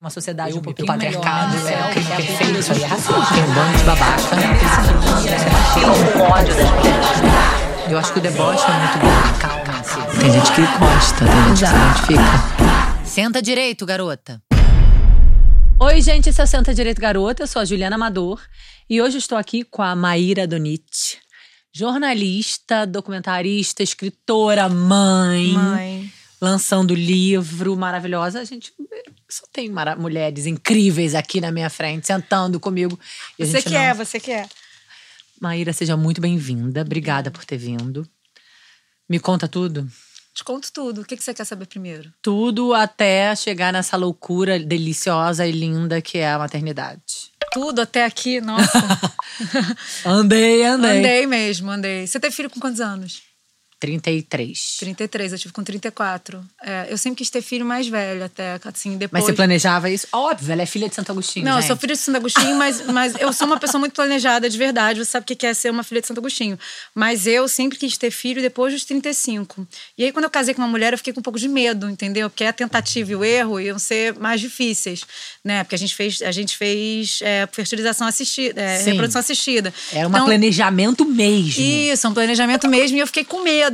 Uma sociedade Eu um pouquinho patriarcado, melhor, é, né? o crime É perfeito, isso aí é racista. Tem um bando de babaca. Tem um ódio das mulheres. Eu acho que o deboche é muito bom. Calma-se. Tem gente que gosta, tem gente que se identifica. Senta direito, garota. Oi, gente, esse é o Senta Direito Garota. Eu sou a Juliana Amador e hoje estou aqui com a Maíra Donite, jornalista, documentarista, escritora, mãe, Mãe. Lançando livro maravilhosa. A gente só tem mulheres incríveis aqui na minha frente, sentando comigo. Você quer, não- você quer. Maíra, seja muito bem-vinda. Obrigada por ter vindo. Me conta tudo. Te conto tudo. O que que você quer saber primeiro? Tudo até chegar nessa loucura deliciosa e linda que é a maternidade. Tudo até aqui, nossa. Andei, andei. andei mesmo, andei. Você teve filho com quantos anos? 33. 33, eu tive com 34. É, eu sempre quis ter filho mais velho, até, assim, depois... Mas você planejava isso? Óbvio, ela é filha de Santo Agostinho. Não, eu gente. sou filha de Santo Agostinho, mas, mas eu sou uma pessoa muito planejada, de verdade. Você sabe o que é ser uma filha de Santo Agostinho. Mas eu sempre quis ter filho depois dos 35. E aí, quando eu casei com uma mulher, eu fiquei com um pouco de medo, entendeu? Porque a tentativa e o erro iam ser mais difíceis, né? Porque a gente fez, a gente fez é, fertilização assistida, é, reprodução assistida. Era um Então, planejamento mesmo. Isso, um planejamento mesmo. E eu fiquei com medo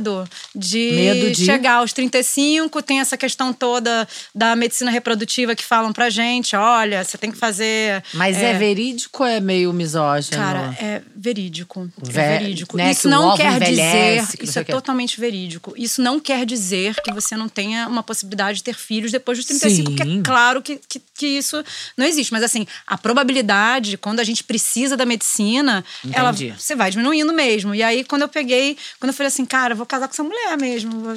de, Medo de? chegar aos 35. Tem essa questão toda da medicina reprodutiva que falam pra gente: olha, você tem que fazer. Mas é, verídico ou é meio misógino? Cara, é verídico. Ve- é verídico. né, que isso não quer dizer. que Isso é quê. totalmente verídico. Isso não quer dizer que você não tenha uma possibilidade de ter filhos depois dos 35, porque Sim. é claro que, que, que isso não existe. Mas assim, a probabilidade, quando a gente precisa da medicina, ela Entendi. você vai diminuindo mesmo. E aí, quando eu peguei, quando eu falei assim, cara, eu vou casar com essa mulher mesmo.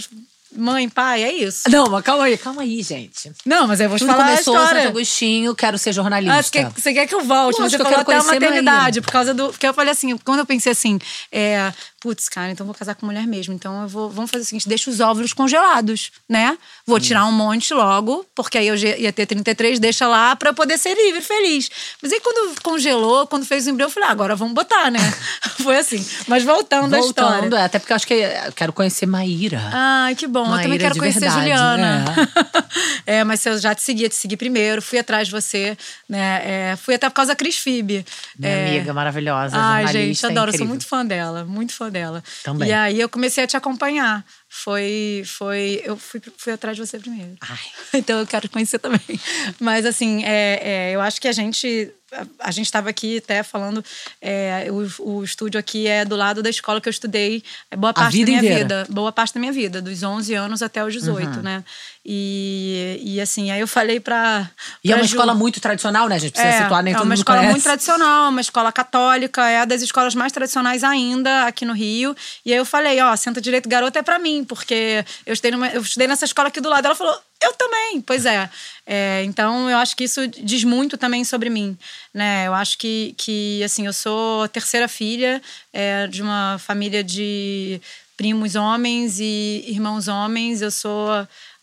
Mãe, pai, é isso. Não, mas calma aí, calma aí, gente. Não, mas eu vou te Tudo falar a começou em história. Santo Agostinho, quero ser jornalista. Ah, você, quer, você quer que eu volte? Lógico, Você eu falou quero até a maternidade, por causa do. Porque eu falei assim, quando eu pensei assim, é, putz, cara, então vou casar com mulher mesmo. Então eu vou. Vamos fazer o seguinte: deixa os óvulos congelados, né? Vou tirar um monte logo, porque aí eu ia ter 33, deixa lá pra eu poder ser livre, feliz. Mas aí quando congelou, quando fez o embrião, eu falei, ah, agora vamos botar, né? Foi assim. Mas voltando, à Voltando, história. é, até porque eu acho que eu quero conhecer Maíra. Ai, que bom. eu também Maíra quero conhecer verdade, Juliana. É. mas eu já te segui, te segui primeiro, fui atrás de você, né? É, fui até por causa da Cris Fibe. Minha É, amiga maravilhosa, Ai, gente, adoro, eu sou incrível. muito fã dela, muito fã dela. Também. E aí eu comecei a te acompanhar. Foi, foi, eu fui, fui atrás de você primeiro. Ai. Então eu quero conhecer também. Mas assim, é, é, eu acho que a gente a, gente estava aqui até falando, é, o, o estúdio aqui é do lado da escola que eu estudei é, boa parte da minha inteira. vida, boa parte da minha vida, dos 11 anos até os 18, Uhum. né? E, e assim, aí eu falei pra. E é uma Ju- escola muito tradicional, né? A gente precisa é, situar, nem é todo uma escola conhece. muito tradicional, uma escola católica, é das escolas mais tradicionais ainda aqui no Rio. E aí eu falei, ó, Senta Direito Garota é pra mim, porque eu estudei, numa- eu estudei nessa escola aqui do lado. Ela falou, eu também. Pois é. É, então eu acho que isso diz muito também sobre mim, né? Eu acho que, que assim, eu sou terceira filha é, de uma família de primos homens e irmãos homens. Eu sou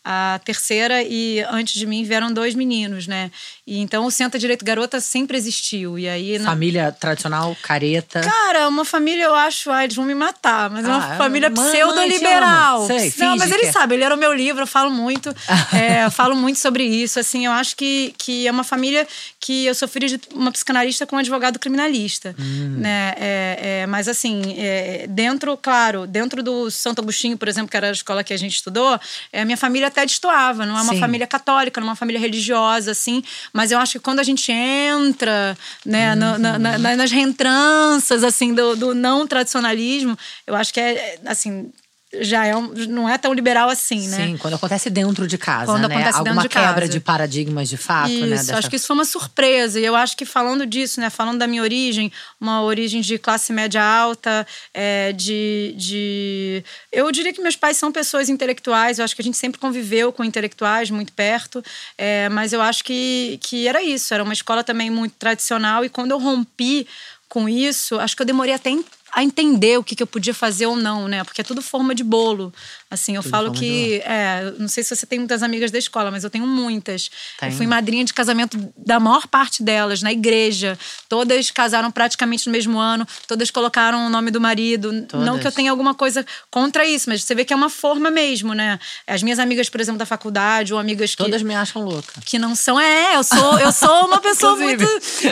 a terceira e antes de mim vieram dois meninos, né? E então o Senta Direito Garota sempre existiu. E aí na- Família tradicional, careta. Cara, uma família, eu acho, ai, eles vão me matar, mas é Ah, uma família pseudo-liberal. Não, mas que ele é. sabe, ele era o meu livro, eu falo muito, é, falo muito sobre isso. Assim, eu acho que, que é uma família que eu sou filha de uma psicanalista com um advogado criminalista. Hum. Né? É, é, mas assim, é, dentro, claro, dentro do Santo Agostinho, por exemplo, que era a escola que a gente estudou, é, a minha família até destoava, não é uma Sim. família católica, não é uma família religiosa, assim, mas eu acho que quando a gente entra né, no- na- na- na- nas reentranças assim, do, do não tradicionalismo, eu acho que é, é, assim, já é um- não é tão liberal assim, né? Sim, quando acontece dentro de casa, Quando né? acontece dentro Alguma de quebra casa. de paradigmas de fato, Isso, né? Dessa- acho que isso foi uma surpresa. E eu acho que falando disso, né? Falando da minha origem, uma origem de classe média alta, é, de, de. Eu diria que meus pais são pessoas intelectuais, eu acho que a gente sempre conviveu com intelectuais muito perto, é, mas eu acho que, que era isso, era uma escola também muito tradicional. E quando eu rompi com isso, acho que eu demorei até a entender o que, que eu podia fazer ou não, né? Porque é tudo forma de bolo. Assim, eu Tudo falo que. É, não sei se você tem muitas amigas da escola, mas eu tenho muitas. Tenho. Eu fui madrinha de casamento da maior parte delas, na igreja. Todas casaram praticamente no mesmo ano, todas colocaram o nome do marido. Não Todas. que eu tenha alguma coisa contra isso, mas você vê que é uma forma mesmo, né? As minhas amigas, por exemplo, da faculdade, ou amigas que Todas me acham louca. que não são. É, eu sou, eu sou uma pessoa muito,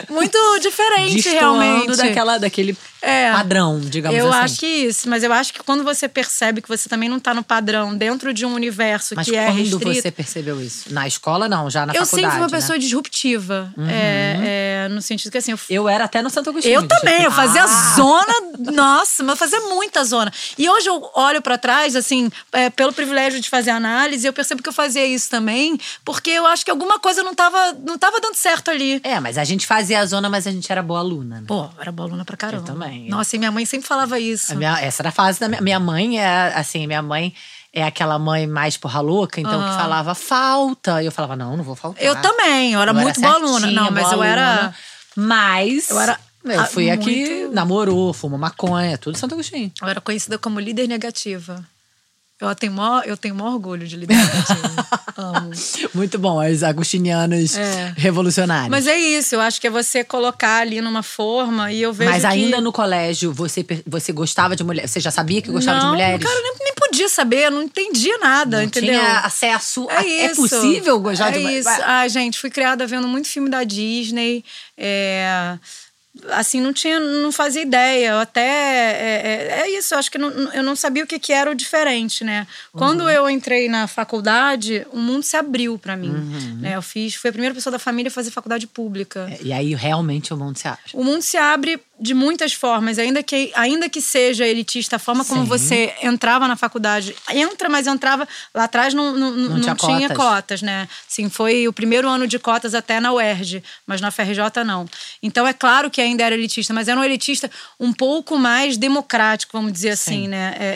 muito diferente, Destoando realmente. daquela, daquele É. padrão, digamos eu assim. acho que isso, mas eu acho que quando você percebe que você também não tá no padrão dentro de um universo Mas que é quando restrito. você percebeu isso? Na escola, não, já na eu faculdade. sempre fui uma né? pessoa disruptiva. É, é, no sentido que assim, eu Eu era até no Santo Agostinho. Eu também, eu fazia Ah! zona, nossa, mas eu fazia muita zona. E hoje eu olho pra trás, assim, é, pelo privilégio de fazer análise, eu percebo que eu fazia isso também, porque eu acho que alguma coisa não tava, não tava dando certo ali. É, mas a gente fazia a zona, mas a gente era boa aluna, né? Pô, eu era boa aluna pra caramba. Eu também. Nossa, e minha mãe sempre falava isso. Minha- essa era a fase da minha, minha mãe, é assim, minha mãe é aquela mãe mais porra louca, então que falava falta. E eu falava, não, não vou faltar. Eu também, eu era Eu muito boa aluna. Não, mas eu era. aluna, Mas. Eu era, Eu ah, fui aqui, namorou, fumou maconha, tudo Santo Agostinho. Eu era conhecida como líder negativa. Eu tenho maior, eu tenho maior orgulho de negativa. Amo. Muito bom, os agostinianos É. revolucionários. Mas é isso, eu acho que é você colocar ali numa forma e eu vejo Mas que... ainda no colégio, você, você gostava de mulher? Você já sabia que gostava não, de mulheres? Cara, eu nem, nem podia saber, eu não entendia nada, não entendeu? tinha acesso. a- É isso. possível gostar é de mulher? isso. Ai, gente, fui criada vendo muito filme da Disney. É, assim, não tinha, não fazia ideia. Eu até. É, é- é isso, eu acho que não- eu não sabia o que, que era o diferente, né? Uhum. Quando eu entrei na faculdade, o mundo se abriu para mim. Uhum. Né? Eu fiz, fui a primeira pessoa da família a fazer faculdade pública. E aí realmente o mundo se abre. O mundo se abre de muitas formas, ainda que, ainda que seja elitista, a forma como Sim. você entrava na faculdade. Entra, mas entrava. Lá atrás não, não, não, tinha tinha, cotas. cotas. né? Sim, foi o primeiro ano de cotas até na UERJ, mas na FRJ não. Então é claro que ainda era elitista, mas era um elitista um pouco mais democrático, vamos dizer assim, Sim. né? É, é,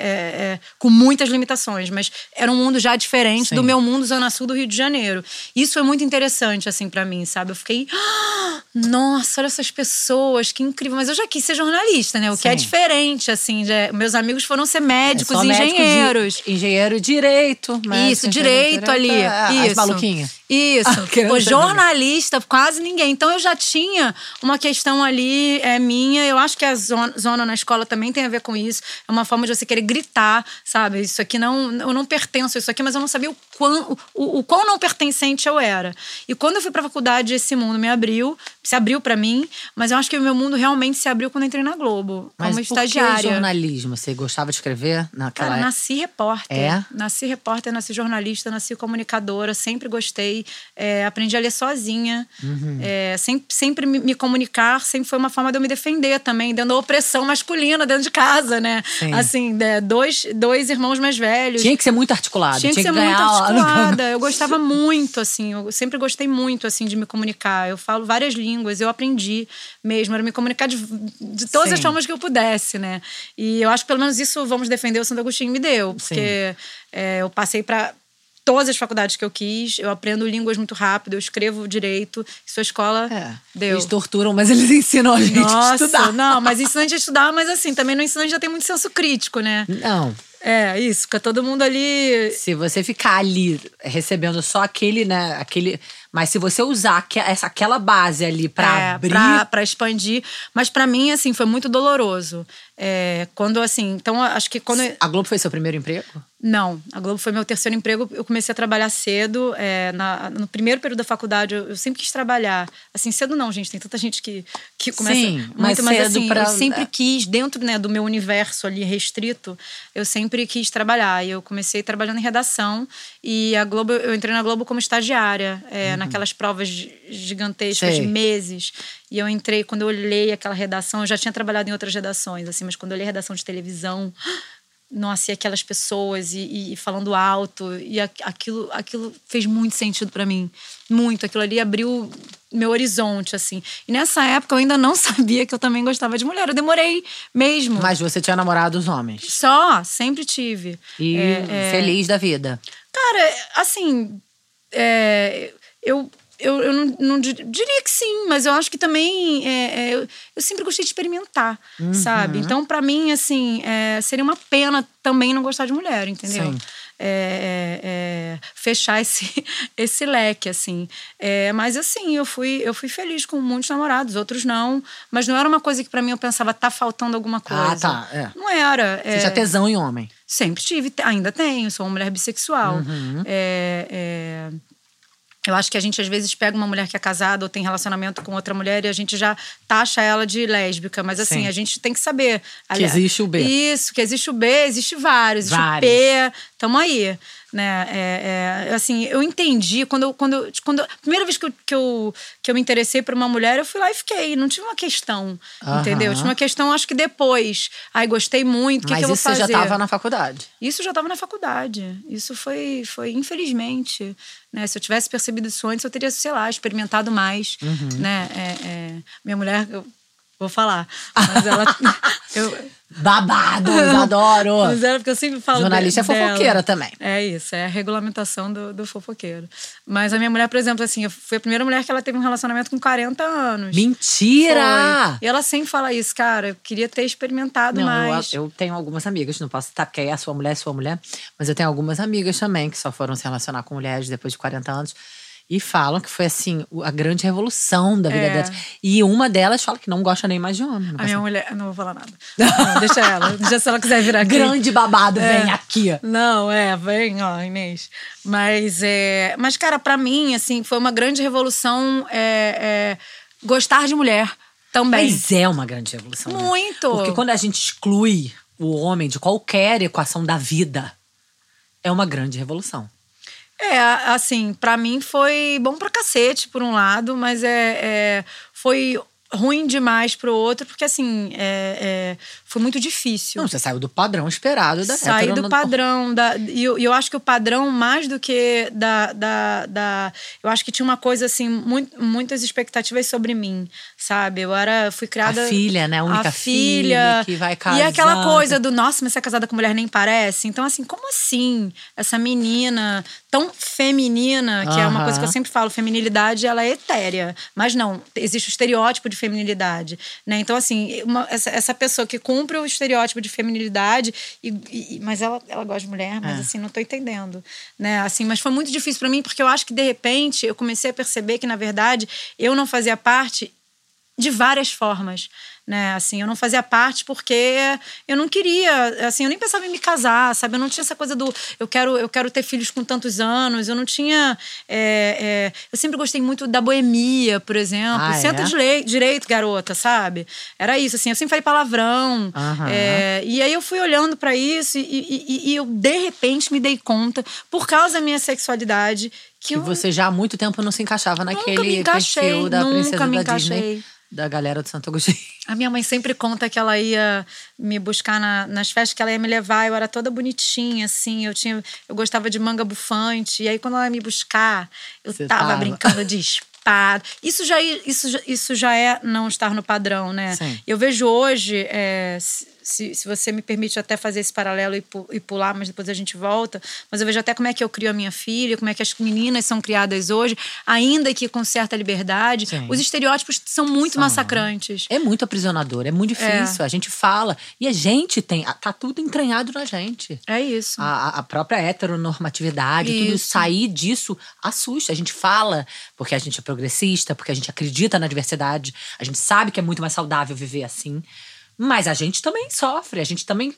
é, com muitas limitações, mas era um mundo já diferente Sim. do meu mundo Zona Sul do Rio de Janeiro. Isso é muito interessante, assim, para mim, sabe? Eu fiquei. "Ah, Nossa, olha essas pessoas, que incrível. Mas eu já quis ser jornalista, né? O que é Sim. diferente, assim. já- Meus amigos foram ser médicos, É médico, engenheiros. di- engenheiro, direito. médico, Isso, direito ali. é, As Isso. maluquinhas. Isso. Ah, ser jornalista, quase ninguém. Então eu já tinha uma questão ali é, minha. Eu acho que a zona, zona na escola também tem a ver com isso. É uma forma de você querer gritar, sabe? Isso aqui não. Eu não pertenço a isso aqui, mas eu não sabia o quão, o, o quão não pertencente eu era. E quando eu fui pra faculdade, esse mundo me abriu, se abriu pra mim, mas eu acho que o meu mundo realmente se abriu quando eu entrei na Globo, Mas como que estagiária. jornalismo? Você gostava de escrever naquela Cara, nasci repórter. É? Nasci repórter, nasci jornalista, nasci comunicadora, sempre gostei. É, aprendi a ler sozinha. Uhum. É, sempre sempre me, comunicar, sempre foi uma forma de eu me defender também, dentro da opressão masculina dentro de casa, né? Sim. Assim, né, dois, dois irmãos mais velhos. Tinha que ser muito articulado. Tinha que ser muito ganhar ó, no- articulada. Eu gostava muito, assim. Eu sempre gostei muito, assim, de me comunicar. Eu falo várias línguas. Eu aprendi mesmo. Era me comunicar de, de todas as Sim. formas que eu pudesse, né? E eu acho que pelo menos isso, vamos defender, o Santo Agostinho me deu. Porque é, eu passei para todas as faculdades que eu quis. Eu aprendo línguas muito rápido. Eu escrevo direito. Sua escola É, deu. Eles torturam, mas eles ensinam a gente a Nossa, estudar. não, mas ensinam a gente a estudar, mas assim, também não ensinam a gente a ter muito senso crítico, né? Não. É, isso, fica todo mundo ali Se você ficar ali recebendo só aquele, né? Aquele. Mas se você usar essa, aquela base ali pra é, abrir. Pra, pra expandir. Mas pra mim, assim, foi muito doloroso. É, quando, assim, então acho que quando. A Globo foi seu primeiro emprego? Não, a Globo foi meu terceiro emprego. Eu comecei a trabalhar cedo. é, na- no primeiro período da faculdade, eu, eu sempre quis trabalhar. Assim, cedo não, gente. Tem tanta gente que, que começa Sim, muito, mas mas, cedo assim, pra- eu sempre é. quis, dentro né, do meu universo ali restrito, eu sempre quis trabalhar. E eu comecei trabalhando em redação. E a Globo, eu entrei na Globo como estagiária, é, naquelas provas gi- gigantescas. Sei. de meses. E eu entrei, quando eu olhei aquela redação, eu já tinha trabalhado em outras redações, assim, mas quando eu olhei a redação de televisão, nossa, e aquelas pessoas e, e- falando alto, e a- aquilo, aquilo fez muito sentido pra mim. Muito. Aquilo ali abriu meu horizonte, assim. E nessa época eu ainda não sabia que eu também gostava de mulher. Eu demorei mesmo. Mas você tinha namorado os homens. Só, sempre tive. E É, é, feliz da vida. Cara, assim, é, eu eu, eu não, não dir- diria que sim, mas eu acho que também é, é, eu, eu sempre gostei de experimentar, Uhum. sabe? Então, pra mim, assim, é, seria uma pena também não gostar de mulher, entendeu? Sim. É, é, é, fechar esse, esse leque, assim. Mas assim, eu fui, eu fui feliz com muitos namorados, outros não. Mas não era uma coisa que pra mim eu pensava, tá faltando alguma coisa. Ah, tá. Não era. Você já tesão em homem. Sempre tive, ainda tenho, sou uma mulher bissexual. Uhum. É, eu acho que a gente às vezes pega uma mulher que é casada ou tem relacionamento com outra mulher e a gente já taxa ela de lésbica. Mas assim, Sim. a gente tem que saber. Que existe o B. Isso, que existe o B, existe vários. Existe Vários. o P, tamo aí. Né? É, é, assim, eu entendi quando eu, quando eu, quando eu- primeira vez que eu, que eu, que eu me interessei por uma mulher, eu fui lá e fiquei. Não tive uma questão, Aham. entendeu? Tive uma questão, acho que depois. Ai, gostei muito, o que, Mas que eu vou isso você fazer? já tava na faculdade. Isso já estava na faculdade. Isso foi, foi infelizmente. Né? Se eu tivesse percebido isso antes, eu teria, sei lá, experimentado mais. Uhum. Né? É, é, minha mulher, eu vou falar. Mas ela. eu, Babado, adoro. mas era porque eu sempre falo. Jornalista é fofoqueira também. É isso, é a regulamentação do, do fofoqueiro. Mas a minha mulher, por exemplo, assim, eu fui a primeira mulher que ela teve um relacionamento com 40 anos. Mentira! Foi. E ela sempre fala isso, cara, eu queria ter experimentado Não, mais. eu, eu tenho algumas amigas, não posso citar porque aí é sua mulher, é sua mulher, mas eu tenho algumas amigas também que só foram se relacionar com mulheres depois de 40 anos e falam que foi assim a grande revolução da vida É. delas. E uma delas fala que não gosta nem mais de homem. A minha mulher. Não vou falar nada. Não, deixa ela. Deixa se ela quiser vir aqui. Grande babado, É. vem aqui. Não, é, vem, ó, Inês. Mas, é, mas cara, pra mim, assim, foi uma grande revolução é, é, gostar de mulher também. Mas é uma grande revolução. né? Muito. Porque quando a gente exclui o homem de qualquer equação da vida, é uma grande revolução. É, assim, pra mim foi bom pra cacete, por um lado, mas é, é, foi ruim demais pro outro, porque assim, é, é, foi muito difícil. Não, você saiu do padrão esperado da Sair do padrão. Da, e eu, eu acho que o padrão, mais do que da, da, da. Eu acho que tinha uma coisa assim, muito, muitas expectativas sobre mim, sabe? Eu era. Fui criada. A filha, né? A única filha que vai E aquela casar. coisa do, nossa, mas você é casada com mulher nem parece. Então, assim, como assim? Essa menina tão feminina, que é uma coisa que eu sempre falo, feminilidade, ela é etérea. Mas não, existe o estereótipo de feminilidade, né? Então, assim, uma- essa, essa pessoa que cumpre o estereótipo de feminilidade, e, e- mas ela, ela gosta de mulher, mas É. assim, não tô entendendo, né? Assim, mas foi muito difícil pra mim, porque eu acho que, de repente, eu comecei a perceber que, na verdade, eu não fazia parte de várias formas, né? Assim, eu não fazia parte porque eu não queria, assim, eu nem pensava em me casar, sabe? Eu não tinha essa coisa do eu quero, eu quero ter filhos com tantos anos, eu não tinha. é, é, eu sempre gostei muito da boemia, por exemplo. Ah, Senta é? direi- direito, garota, sabe? Era isso, assim, eu sempre falei palavrão. Aham. é, e aí eu fui olhando pra isso e, e- e- eu, de repente, me dei conta, por causa da minha sexualidade, que, Que eu você já há muito tempo não se encaixava naquele me encaixei, perfil da nunca princesa me da Disney, encaixei. Da galera do Santo Agostinho. A minha mãe sempre conta que ela ia me buscar na- nas festas que ela ia me levar. Eu era toda bonitinha, assim. Eu tinha, eu gostava de manga bufante. E aí, quando ela ia me buscar, eu Você tava, tava. brincando de espada. Isso já, isso, isso já é não estar no padrão, né? Sim. Eu vejo hoje, é, se, se, você me permite até fazer esse paralelo e, pu- e pular, mas depois a gente volta. Mas eu vejo até como é que eu crio a minha filha, como é que as meninas são criadas hoje, ainda que com certa liberdade. Sim. Os estereótipos são muito São. massacrantes. É muito aprisionador, é muito difícil. A gente fala. E a gente tem. Tá tudo entranhado na gente. É isso. A, a própria heteronormatividade, tudo Isso. sair disso assusta. A gente fala porque a gente é progressista, porque a gente acredita na diversidade, a gente sabe que é muito mais saudável viver assim. Mas a gente também sofre, a gente também,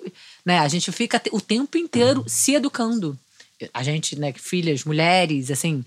né, a gente fica o tempo inteiro se educando. A gente, né, filhas, mulheres, assim,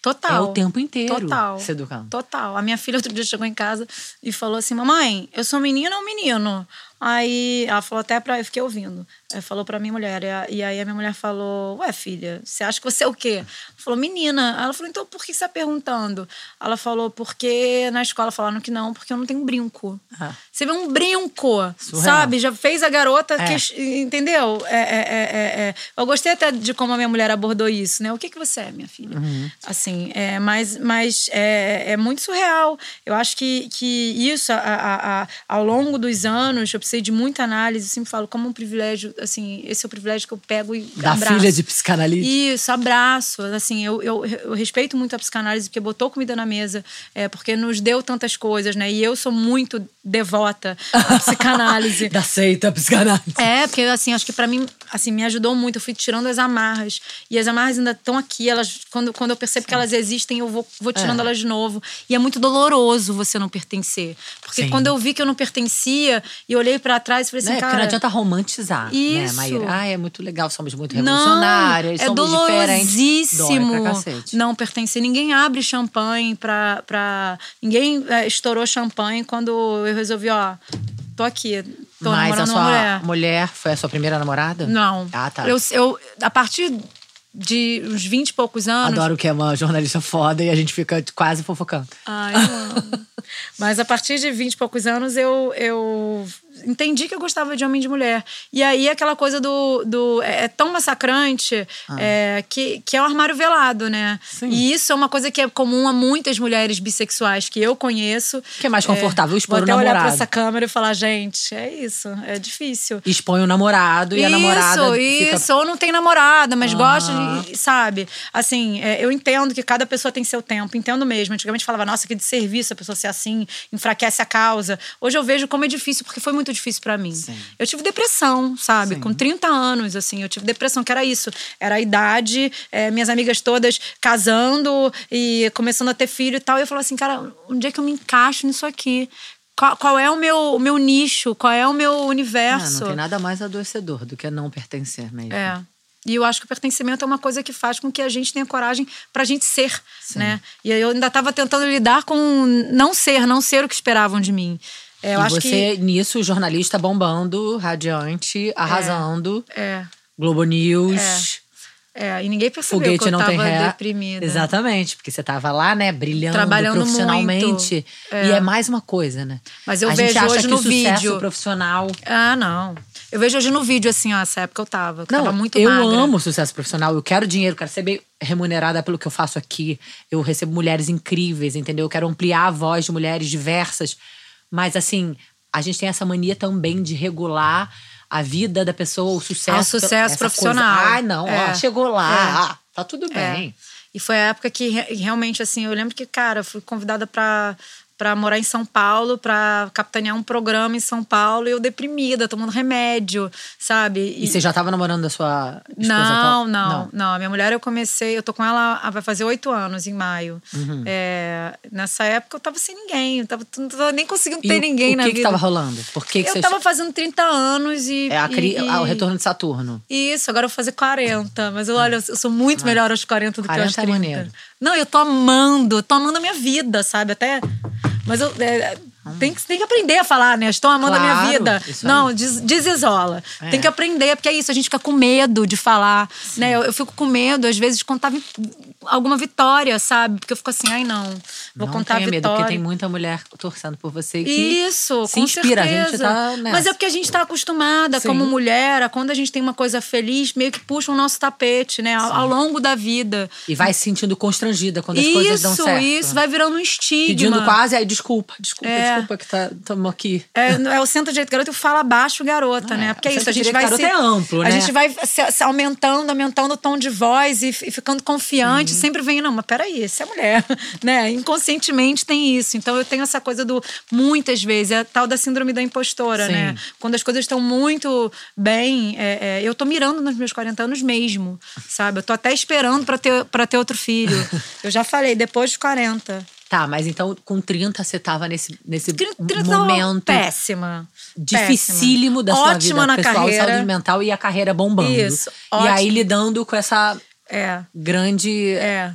Total. é o tempo inteiro Total. se educando. Total. A minha filha outro dia chegou em casa e falou assim: Mamãe, eu sou menina ou menino? Aí ela falou até pra. Eu fiquei ouvindo. Aí falou pra minha mulher. E, aí a minha mulher falou: Ué, filha, você acha que você é o quê? Ela falou: Menina. Ela falou: Então por que você tá perguntando? Ela falou: Porque na escola falaram que não, porque eu não tenho brinco. Ah. Você vê um brinco, Surreal. sabe? Já fez a garota. É. que- entendeu? É, é, é, é, é. Eu gostei até de como a minha mulher abordou isso, né? O que, que você é, minha filha? Uhum. Assim, é, mas, mas é, é muito surreal. Eu acho que, que isso, a- a- a- ao longo dos anos, eu precisei de muita análise. Eu sempre falo, como um privilégio, assim, esse é o privilégio que eu pego e Da abraço. filha de psicanalista. Isso, abraço. Assim, eu, eu, eu respeito muito a psicanálise porque botou comida na mesa, é, porque nos deu tantas coisas, né? E eu sou muito devota à psicanálise. Da seita psicanálise. É, porque assim, acho que pra mim, assim, me ajudou muito. Eu fui tirando as amarras. E as amarras ainda estão aqui. Elas, quando, quando eu percebo que elas existem, eu vou, vou tirando É. elas de novo. E é muito doloroso você não pertencer. Porque Sim. quando eu vi que eu não pertencia, e olhei pra trás e falei assim, Né? Porque cara. não adianta romantizar, né, Isso. Maíra? Ah, é muito legal, somos muito Não, revolucionárias, é somos diferentes. dolorosíssimo não pertencer. Ninguém abre champanhe pra. pra... Ninguém é, estourou champanhe quando eu resolvi, ó, tô aqui, tô Mas a sua uma mulher. foi a sua primeira namorada? Não. Ah, tá. Eu, eu, a partir de uns 20 e poucos anos. Adoro que é uma jornalista foda e a gente fica quase fofocando. Ai, eu amo. Mas a partir de 20 e poucos anos eu, eu entendi que eu gostava de homem e de mulher. E aí aquela coisa do. do é é tão massacrante é, que, que é o armário velado, né? Sim. E isso é uma coisa que é comum a muitas mulheres bissexuais que eu conheço. Que é mais confortável expor Vou o até olhar pra namorado. essa câmera e falar, gente, é isso, é difícil. Expõe o namorado e a namorada Isso, fica... isso. Ou não tem namorada, mas Aham. gosta de. Sabe? Assim, é, eu entendo que cada pessoa tem seu tempo, entendo mesmo. Antigamente falava, nossa, que de serviço a pessoa ser assim, enfraquece a causa. Hoje eu vejo como é difícil, porque foi muito difícil pra mim. Sim. Eu tive depressão, sabe? Sim. Com 30 anos, assim, eu tive depressão, que era isso. Era a idade, é, minhas amigas todas casando e começando a ter filho e tal. E eu falava assim, cara, onde é que eu me encaixo nisso aqui? Qual, qual é o meu, o meu nicho? Qual é o meu universo? não tem nada mais adoecedor do que não pertencer mesmo. É. E eu acho que o pertencimento é uma coisa que faz com que a gente tenha coragem pra gente ser, Sim. né? E eu ainda tava tentando lidar com não ser, não ser o que esperavam de mim. É, eu e acho você, que nisso, jornalista bombando, radiante, arrasando, é, Globo News, é, e ninguém percebeu foguete que eu não tava tem ré. deprimida. Exatamente, porque você tava lá, né, brilhando Trabalhando profissionalmente. É. E é mais uma coisa, né? Mas eu a vejo gente acha hoje que no vídeo. profissional Ah, não. Eu vejo hoje no vídeo, assim, ó, essa época eu tava. que Não, tava muito eu magra. amo sucesso profissional. Eu quero dinheiro, quero ser bem remunerada pelo que eu faço aqui. Eu recebo mulheres incríveis, entendeu? Eu quero ampliar a voz de mulheres diversas. Mas, assim, a gente tem essa mania também de regular a vida da pessoa, o sucesso. O sucesso profissional. Coisa. Ai, não, É. ó, chegou lá. É. Ah, tá tudo É. bem. E foi a época que re- realmente, assim, eu lembro que, cara, eu fui convidada pra, pra morar em São Paulo, pra capitanear um programa em São Paulo, e eu deprimida, tomando remédio, sabe? E, você já tava namorando a sua esposa? Não, atual? não, não, A minha mulher eu comecei, eu tô com ela, ah, vai fazer oito anos em maio. Uhum. É, nessa época eu tava sem ninguém, eu tava, não tava nem conseguindo E ter o- ninguém o na que vida. que tava rolando? Por que, que eu você... tava fazendo 30 anos e. É a cri... e- ah, o e- retorno de Saturno. isso, agora eu vou fazer 40. Mas eu, olha, eu sou muito melhor aos 40 do que aos 40 é 30. maneiro. Não, eu tô amando, tô amando a minha vida, sabe? Até. Mas eu. é, tem, que, tem que aprender a falar, né? Estou amando a minha Claro, vida. Não, des, desisola. É. Tem que aprender, porque é isso, a gente fica com medo de falar. Né? Eu, eu fico com medo, às vezes, de contar vi- alguma vitória, sabe? Porque eu fico assim, ai não, vou não contar a tenha vitória. medo, porque tem muita mulher torcendo por você que Isso, se inspira. A gente certeza. tá nessa. Mas é porque a gente tá acostumada Sim. como mulher, a quando a gente tem uma coisa feliz, meio que puxa o nosso tapete, né? Ao, ao longo da vida. E vai se sentindo constrangida quando as coisas dão Isso, certo. isso, vai virando um estigma. Pedindo quase, aí desculpa, desculpa, É. desculpa que tá, tamo aqui. É, é o centro direito garota e fala baixo garota, Não, né? é. Porque é isso, a gente vai se, é amplo, A né? gente vai se, se aumentando, aumentando o tom de voz e, e ficando confiante, sempre vem, não, mas peraí, essa é mulher, né? Inconscientemente tem isso. Então eu tenho essa coisa do, muitas vezes, é a tal da síndrome da impostora, Sim. né? Quando as coisas estão muito bem, é, é, eu tô mirando nos meus 40 anos mesmo, sabe? Eu tô até esperando pra ter, pra ter outro filho. Eu já falei, depois dos 40. Tá, mas então com 30 você tava nesse, nesse 30 tava momento péssima. dificílimo da péssima. sua Ótima vida na pessoal, carreira. saúde mental e a carreira bombando. Isso, E ótimo. aí lidando com essa É, grande é.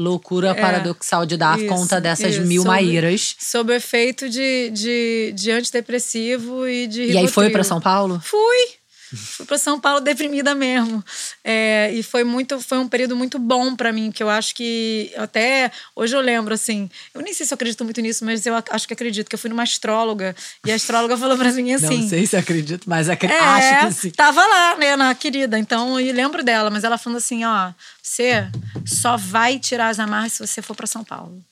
Loucura paradoxal de dar Isso, conta dessas isso. mil Sob- maíras. Sob efeito de, de, de antidepressivo e de E aí foi pra São Paulo? Fui. Fui pra São Paulo deprimida mesmo. É, e foi muito, foi um período muito bom pra mim, que eu acho que até hoje eu lembro assim. Eu nem sei se eu acredito muito nisso, mas eu ac- acho que acredito que eu fui numa astróloga e a astróloga falou pra mim assim. Não sei se acredito, mas É, acho que sim. tava lá, né, na querida. Então, eu lembro dela, mas ela falando assim, ó, você só vai tirar as amarras se você for pra São Paulo.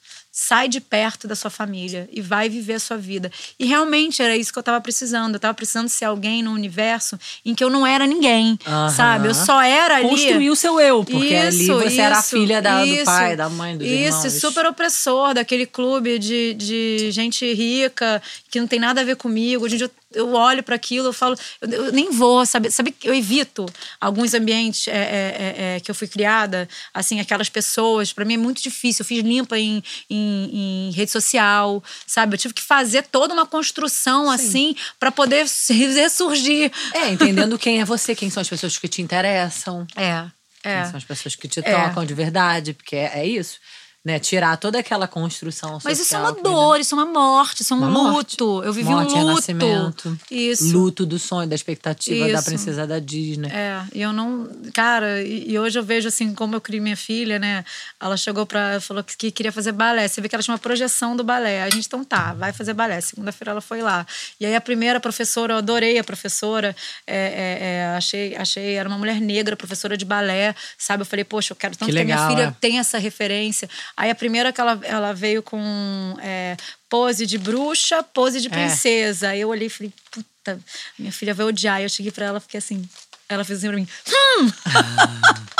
Sai de perto da sua família e vai viver a sua vida. E realmente era isso que eu tava precisando. Eu tava precisando ser alguém no universo em que eu não era ninguém, Aham. sabe? Eu só era ali. Construir o seu eu, porque ali Isso, você era a isso, filha da- do isso. pai, da mãe, Isso, irmãos. super opressor daquele clube de, de gente rica que não tem nada a ver comigo. Hoje em dia eu, eu olho para aquilo, eu falo, eu, eu nem vou, sabe? Sabe que eu evito alguns ambientes é, é, é, é, que eu fui criada, assim, aquelas pessoas. Para mim é muito difícil. Eu fiz limpa em, em, em rede social, sabe? Eu tive que fazer toda uma construção assim para poder ressurgir. É, entendendo quem é você, quem são as pessoas que te interessam. É, é. Quem são as pessoas que te tocam de verdade, porque é, é isso. Né? Tirar toda aquela construção social. Mas isso é uma que- dor, isso é uma morte, isso é um Uma morte. luto. Eu vivi Morte, um luto. renascimento. Isso. Luto do sonho, da expectativa da Isso. princesa da Disney. É, e eu não. Cara, e, e hoje eu vejo assim, como eu criei minha filha, né? Ela chegou pra. falou que, que queria fazer balé. Você vê que ela tinha uma projeção do balé. A gente, então tá, vai fazer balé. Segunda-feira ela foi lá. E aí a primeira professora, eu adorei a professora. é, é, é, achei, achei, era uma mulher negra, professora de balé, sabe? Eu falei, poxa, eu quero tanto Que que, a minha legal, filha é. tenha essa referência. Aí a primeira que ela, ela veio com é, pose de bruxa, pose de É. princesa. Aí eu olhei e falei, puta, minha filha vai odiar. Eu cheguei pra ela e fiquei assim. Ela fez assim pra mim. Hum!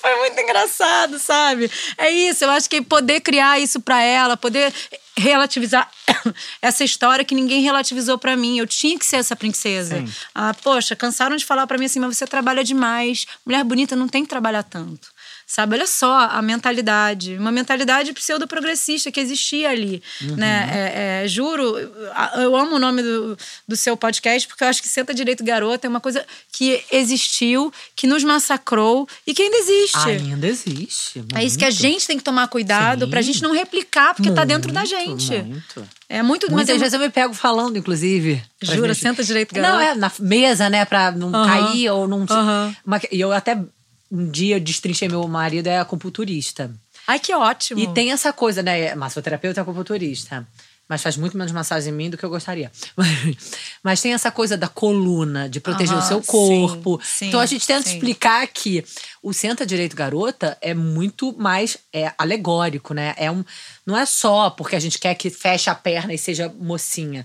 Foi muito engraçado, sabe? É isso, eu acho que poder criar isso pra ela, poder relativizar essa história que ninguém relativizou pra mim. Eu tinha que ser essa princesa. Sim. Ah, poxa, cansaram de falar pra mim assim, mas você trabalha demais. Mulher bonita não tem que trabalhar tanto. Sabe, olha só a mentalidade, uma mentalidade pseudo-progressista que existia ali, né? É, é, juro, eu amo o nome do, do seu podcast porque eu acho que Senta Direito Garota é uma coisa que existiu, que nos massacrou e que ainda existe. Ainda existe. É isso que a muito. gente tem que tomar cuidado Sim. pra gente não replicar, porque tá dentro da Muito, gente. Muito. É muito, mas Muitas é, vezes eu me pego falando, inclusive. Jura, minhas- senta direito, garota. Não, é na mesa, né? Pra não cair ou não. Uma- E eu até. Um dia eu destrinchei meu marido, é acupunturista. Ai, que ótimo. E tem essa coisa, né? Massoterapeuta e acupunturista. Mas faz muito menos massagem em mim do que eu gostaria. Mas tem essa coisa da coluna, de proteger Aham, o seu corpo. sim, então a gente tenta sim. explicar que o Senta Direito Garota é muito mais é, alegórico, né? É um, não é só porque a gente quer que feche a perna e seja mocinha.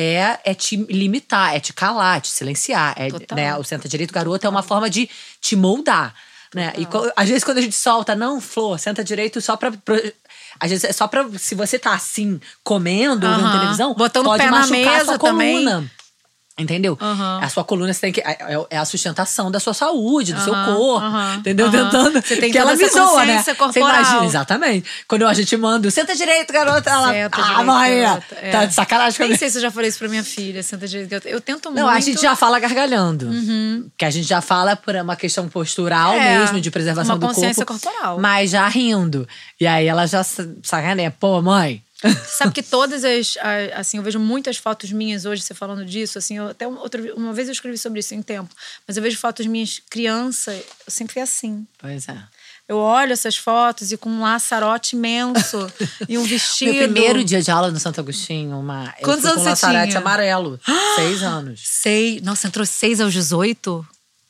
É, é te limitar, é te calar, é te silenciar. É, né? O Senta Direito Garota é uma forma de te moldar. Né? E às vezes quando a gente solta, não, Flor, senta direito só pra. pro- às vezes é só pra. Se você tá assim, comendo, ouvindo Aham. televisão, Botando o pode pé na machucar a mesa sua também. Entendeu? Aham. A sua coluna você tem que. É, é a sustentação da sua saúde, do seu Aham, corpo. aham, entendeu? Tentando. Você tem que ela me zoa, né? consciência Você corporal. imagina, exatamente. Quando a gente manda, senta direito, garota. Ela. Senta ah, mãe, garota. É. tá de sacanagem Nem comigo. sei se eu já falei isso pra minha filha, senta direito. garota. Eu tento muito. Não, a gente já fala gargalhando. Que a gente já fala por uma questão postural Uhum. É, mesmo, de preservação uma do consciência corpo. corporal. Mas já rindo. E aí ela já sa- sacaneia. Pô, mãe. Sabe que todas as, Assim, eu vejo muitas fotos minhas hoje, você falando disso. Assim, eu, até um- outra, uma vez eu escrevi sobre isso em tempo. Mas eu vejo fotos minhas criança, eu sempre fui assim. Pois é. Eu olho essas fotos e com um laçarote imenso e um vestido. Meu primeiro dia de aula no Santo Agostinho, uma. Quantos anos com você laçarete tinha? amarelo. seis anos. Sei. Nossa, entrou 6 aos 18?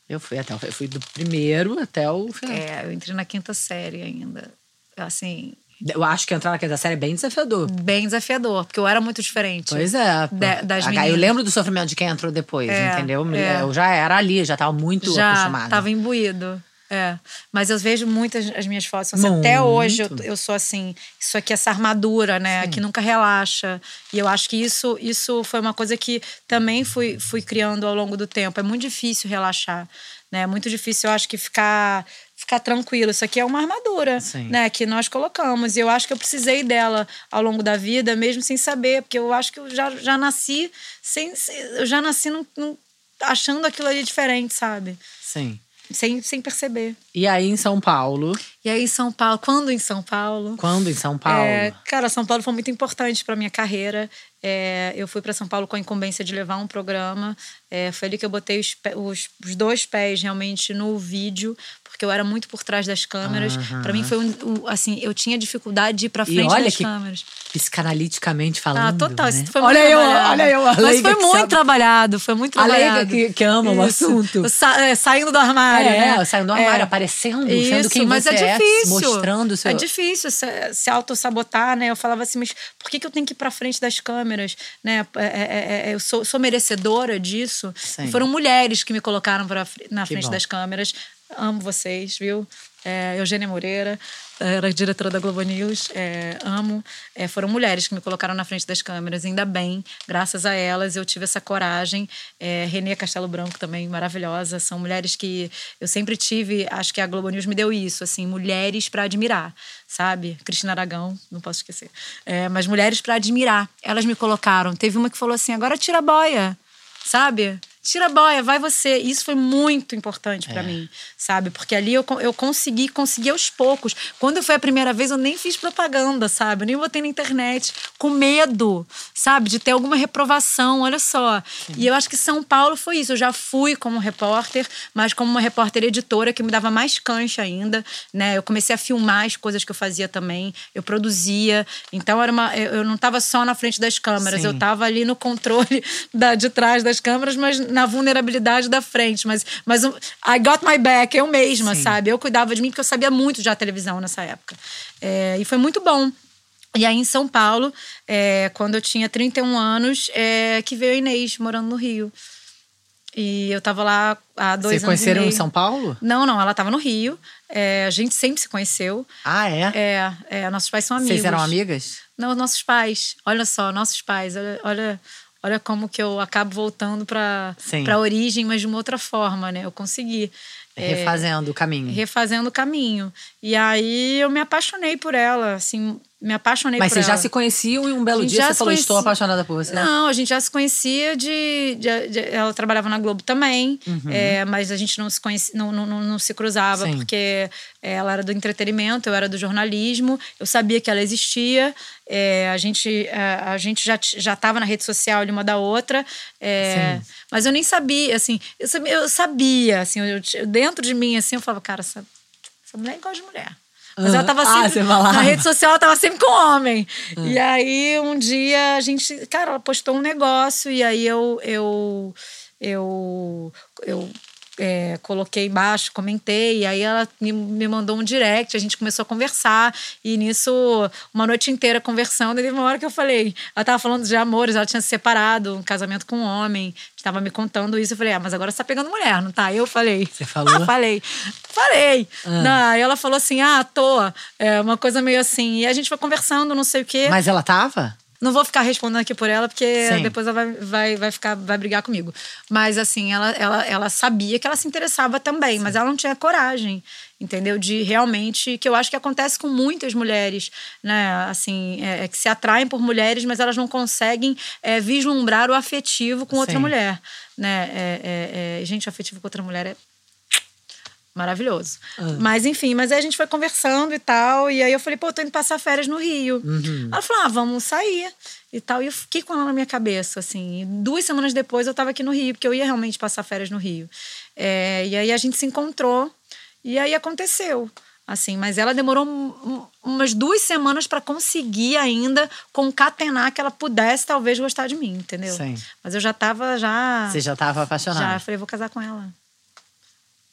Eu fui até eu fui do primeiro até o final. É, eu entrei na quinta série ainda. Assim, Eu acho que entrar naquela série é bem desafiador. bem desafiador, porque eu era muito diferente. Pois é. Da- das meninas. eu lembro do sofrimento de quem entrou depois, É, entendeu? é. Eu já era ali, já tava muito Já acostumada. estava imbuído. É. Mas eu vejo muitas as minhas fotos. assim, até hoje eu, eu sou assim. Isso aqui, essa armadura, né? Que nunca relaxa. E eu acho que isso, isso foi uma coisa que também fui, fui criando ao longo do tempo. É muito difícil relaxar. Né? É muito difícil, eu acho que ficar ficar tranquilo. Isso aqui é uma armadura, Sim. né, que nós colocamos. E eu acho que eu precisei dela ao longo da vida, mesmo sem saber, porque eu acho que eu já, já nasci sem, eu já nasci num- num- achando aquilo ali diferente, sabe? Sim. Sem, sem perceber. E aí em São Paulo, E aí em São Paulo, quando em São Paulo? quando em São Paulo? É, cara, São Paulo foi muito importante para minha carreira. É, eu fui para São Paulo com a incumbência de levar um programa. É, foi ali que eu botei os, os- os dois pés realmente no vídeo, porque eu era muito por trás das câmeras. Aham. Para mim foi um, um- assim, eu tinha dificuldade de ir para E frente olha das que câmeras. Psicanaliticamente Ah, falando. total. né? Isso foi olha muito eu, trabalhado. olha eu, a Mas foi muito sabe. trabalhado, foi muito A leiga trabalhado. que, que ama o Isso. assunto. Sa- é, saindo do armário, É, né? saindo do armário, É. aparecendo, sendo Isso, quem mas você é difícil. mostrando o seu. É difícil se, se auto-sabotar, né? Eu falava assim, mas por que, que eu tenho que ir pra frente das câmeras? Né? É, é, é, eu sou, sou merecedora disso. Sim. E foram mulheres que me colocaram pra, na Que frente bom. das câmeras. Amo vocês, viu? É, Eugênia Moreira, era diretora da Globo News, é, amo. É, foram mulheres que me colocaram na frente das câmeras, ainda bem, graças a elas eu tive essa coragem. É, Renê Castelo Branco também, maravilhosa. São mulheres que eu sempre tive, acho que a Globo News me deu isso, assim, mulheres para admirar, sabe? Cristina Aragão, não posso esquecer. É, mas mulheres para admirar. Elas me colocaram. Teve uma que falou assim: agora tira a boia, sabe? Tira a boia, vai você. Isso foi muito importante É. pra mim, sabe? Porque ali eu, eu consegui, consegui aos poucos. Quando foi a primeira vez, eu nem fiz propaganda, sabe? Eu nem botei na internet, com medo, sabe? De ter alguma reprovação, olha só. E eu acho que São Paulo foi isso. Eu já fui como repórter, mas como uma repórter editora que me dava mais cancha ainda, né? Eu comecei a filmar as coisas que eu fazia também, eu produzia. Então era uma, eu eu não estava só na frente das câmeras, Sim. eu estava ali no controle da, de trás das câmeras, mas na vulnerabilidade da frente. Mas, mas I got my back, eu mesma, Sim. sabe? Eu cuidava de mim porque eu sabia muito de televisão nessa época. É, e foi muito bom. E aí, em São Paulo, é, quando eu tinha 31 anos, é, que veio a Inês, morando no Rio. E eu tava lá há dois Vocês anos. e conheceram em. São Paulo? Não, não, ela tava no Rio. É, a gente sempre se conheceu. Ah, é? É, é, nossos pais são amigos. Vocês eram amigas? Não, nossos pais. Olha só, nossos pais. Olha, olha, olha como que eu acabo voltando para a origem, mas de uma outra forma, né? Eu consegui. É, Refazendo o caminho. refazendo o caminho. E aí eu me apaixonei por ela, assim, me apaixonei Mas por vocês já ela. se conheciam e um belo dia você falou: Estou conhecia. apaixonada por você. Não, a gente já se conhecia de. de- de- ela trabalhava na Globo também, é, mas a gente não se conhecia, não, não, não, não se cruzava, Uhum. Sim. porque ela era do entretenimento, eu era do jornalismo, eu sabia que ela existia, é, a gente, a, a gente já estava na rede social de uma da outra, é, mas eu nem sabia, assim, eu sabia, eu sabia assim, eu- eu- dentro de mim, assim, eu falava, cara, essa, essa mulher é igual de mulher. Mas ela tava Ah, sempre. na rede social, ela tava sempre com homem. Ah. E aí, um dia, a gente. Cara, ela postou um negócio e aí eu. Eu. Eu. eu é, coloquei embaixo, comentei, e aí ela me, me mandou um direct, a gente começou a conversar, e nisso, uma noite inteira conversando, e teve uma hora que eu falei, ela tava falando de amores, ela tinha se separado, um casamento com um homem, estava me contando isso, eu falei, ah, mas agora você tá pegando mulher, não tá? Eu falei. Você falou? falei. Falei. Ah. Não, aí ela falou assim, ah, à toa, é uma coisa meio assim, e a gente foi conversando, não sei o quê. Mas ela tava? Não vou ficar respondendo aqui por ela, porque Sim. depois ela vai, vai, vai, ficar, vai brigar comigo. Mas, assim, ela, ela, ela sabia que ela se interessava também, mas ela não tinha coragem, entendeu? De realmente. Que eu acho que acontece com muitas mulheres, né? Assim, é, é que se atraem por mulheres, mas elas não conseguem é, vislumbrar o afetivo com outra Sim. mulher, né? É, é, é, gente, o afetivo com outra mulher é maravilhoso. Ah. Mas enfim, mas aí a gente foi conversando e tal, e aí eu falei, pô, eu tô indo passar férias no Rio. Uhum. Ela falou, ah, vamos sair e tal. E eu fiquei com ela na minha cabeça, assim. E duas semanas depois eu tava aqui no Rio, porque eu ia realmente passar férias no Rio. É, e aí a gente se encontrou, e aí aconteceu. Assim, mas ela demorou um- um- umas duas semanas para conseguir ainda concatenar que ela pudesse talvez gostar de mim, entendeu? Sim. Mas eu já tava já Você já tava apaixonada? já eu falei, vou casar com ela.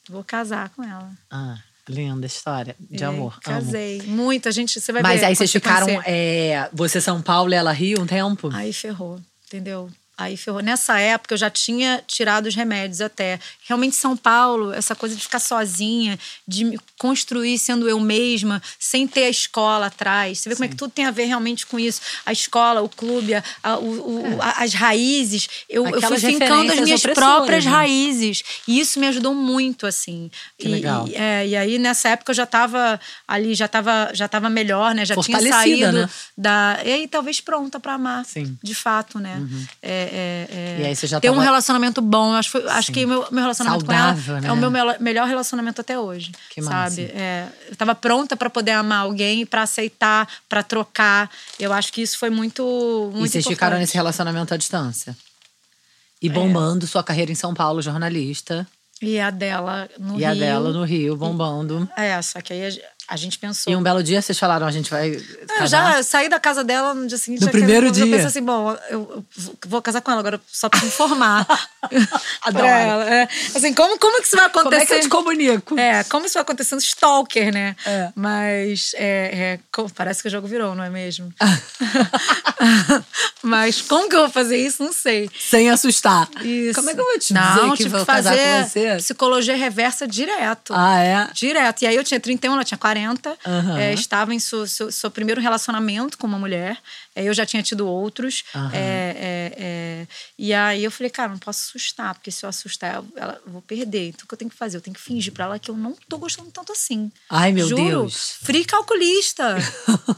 Vou casar com ela. Ah, linda história de É, amor. amo. Casei. Muito, a gente. Você vai Mas ver aí quando vocês você ficaram. É, você São Paulo e ela Rio um tempo? Aí ferrou, entendeu? Aí ferrou. Nessa época eu já tinha tirado os remédios até. Realmente, São Paulo, essa coisa de ficar sozinha, de me construir sendo eu mesma, sem ter a escola atrás. Você vê como é que tudo tem a ver realmente com isso. A escola, o clube, a- a- o- o- a- as raízes. Eu, eu fui fincando as minhas próprias né? raízes. E isso me ajudou muito, assim. Que E- legal. E, é, e aí, nessa época, eu já estava ali, já estava já tava melhor, né? Já tinha saído né? da. E aí, talvez pronta para amar. Sim. De fato, né? É, é, é, E aí você já ter um tava- relacionamento bom. Acho, que foi- acho que meu, meu relacionamento Saudável, com ela né? é o meu mel- melhor relacionamento até hoje. Que sabe? É, eu tava pronta para poder amar alguém, para aceitar, para trocar. Eu acho que isso foi muito, muito e vocês importante. ficaram nesse relacionamento à distância? É. E bombando sua carreira em São Paulo, jornalista. E a dela no e Rio. a dela no Rio, bombando. É, só que aí a, gente pensou. E um belo dia vocês falaram, a gente vai. Eu casar? já saí da casa dela no dia seguinte. No primeiro eu, dia. Eu pensei assim, bom, eu, eu vou casar com ela agora, só pra informar. Adoro. Ela, é. Assim, como, como que isso vai Como é que eu acontecer? te comunico? É, como isso vai acontecendo? Stalker, né? É. Mas é, é, parece que o jogo virou, não é mesmo? Mas como que eu vou fazer isso? Não sei. Sem assustar. Isso. Como é que eu vou te não, dizer que vou casar fazer com você? Psicologia reversa direto. Ah, é? Direto. E aí eu tinha 31, ela tinha 40. Aham. É, estava em seu, seu, seu primeiro relacionamento com uma mulher. É, eu já tinha tido outros. Aham. É, e aí eu falei, cara, não posso assustar, porque se eu assustar, eu, ela, eu vou perder. Então o que eu tenho que fazer? Eu tenho que fingir pra ela que eu não tô gostando tanto assim. Ai, meu Juro. Deus. Free calculista.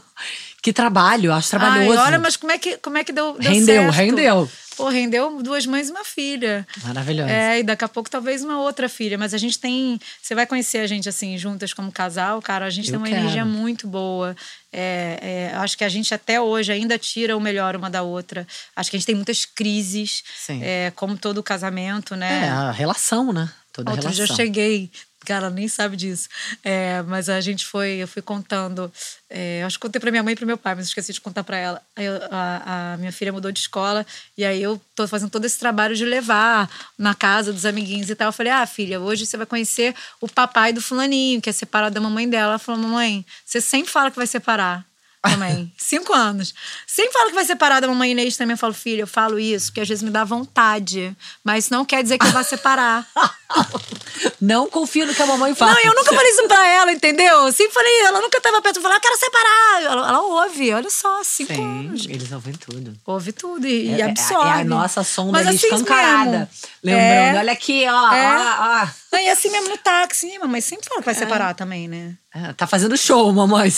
que trabalho, acho trabalhoso. Ai, olha, mas como é que, como é que deu, deu Rendeu, certo? rendeu. Pô, rendeu duas mães e uma filha. Maravilhoso. É, e daqui a pouco talvez uma outra filha. Mas a gente tem. Você vai conhecer a gente assim, juntas como casal, cara. A gente Eu tem uma quero. energia muito boa. É, é, acho que a gente até hoje ainda tira o melhor uma da outra. Acho que a gente tem muitas crises, Sim. é, como todo casamento, É, né? a relação, né? Toda Outro dia eu cheguei, cara, nem sabe disso. É, mas a gente foi, eu fui contando. é, acho que contei pra minha mãe e pro meu pai, mas esqueci de contar pra ela. Eu- a, a minha filha mudou de escola e aí eu tô fazendo todo esse trabalho de levar na casa dos amiguinhos e tal. Eu falei, ah, filha, hoje você vai conhecer o papai do fulaninho, que é separado da mamãe dela. Ela falou, mamãe, você sempre fala que vai separar. Também. Cinco anos. Sempre fala que vai separar da mamãe Inês também. Eu falo, filha, eu falo isso, porque às vezes me dá vontade. Mas não quer dizer que vá separar. Não confio no que a mamãe fala. Não, eu nunca falei isso pra ela, entendeu? Eu sempre falei, ela nunca tava perto, eu falei, eu quero separar. Ela, ela ouve, olha só, cinco Sim, anos. eles ouvem tudo. Ouve tudo e, e É- é- absorve. É a nossa sonda Mas ali assim escancarada. Lembrando, É. olha aqui, ó, É. ó, ó. Não, E assim mesmo no táxi, mamãe sempre fala que vai separar também, né? É, tá fazendo show, mamãe.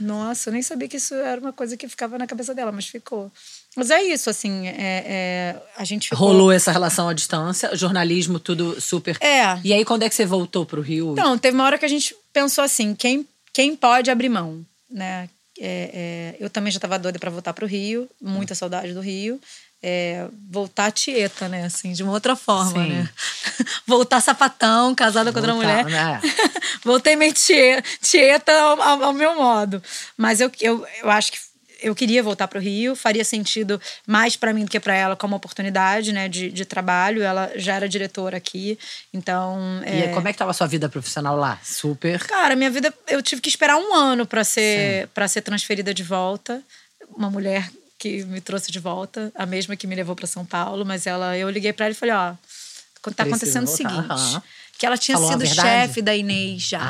Nossa, eu nem sabia que isso era uma coisa que ficava na cabeça dela, mas ficou. Mas é isso, assim, é, é, a gente ficou... Rolou essa relação à distância, jornalismo, tudo super. É. E aí, quando é que você voltou pro Rio? Então, teve uma hora que a gente pensou assim: quem, quem pode abrir mão, né? É, é, eu também já estava doida para voltar para o Rio, muita saudade do Rio. É, voltar tieta, né? Assim, de uma outra forma, Sim. né? voltar sapatão, casada com outra mulher. né? Voltei meio tie- tieta ao, ao- meu modo. Mas eu, eu, eu acho que eu queria voltar para o Rio, faria sentido mais para mim do que para ela como oportunidade né, de, de trabalho. Ela já era diretora aqui, então. E aí, como é que tava a sua vida profissional lá? Super. Cara, minha vida, eu tive que esperar um ano para ser para ser transferida de volta. Uma mulher que me trouxe de volta, a mesma que me levou para São Paulo, mas ela, eu liguei para ela e falei, ó, tá acontecendo o seguinte, que ela tinha Falou sido chefe da Inês já.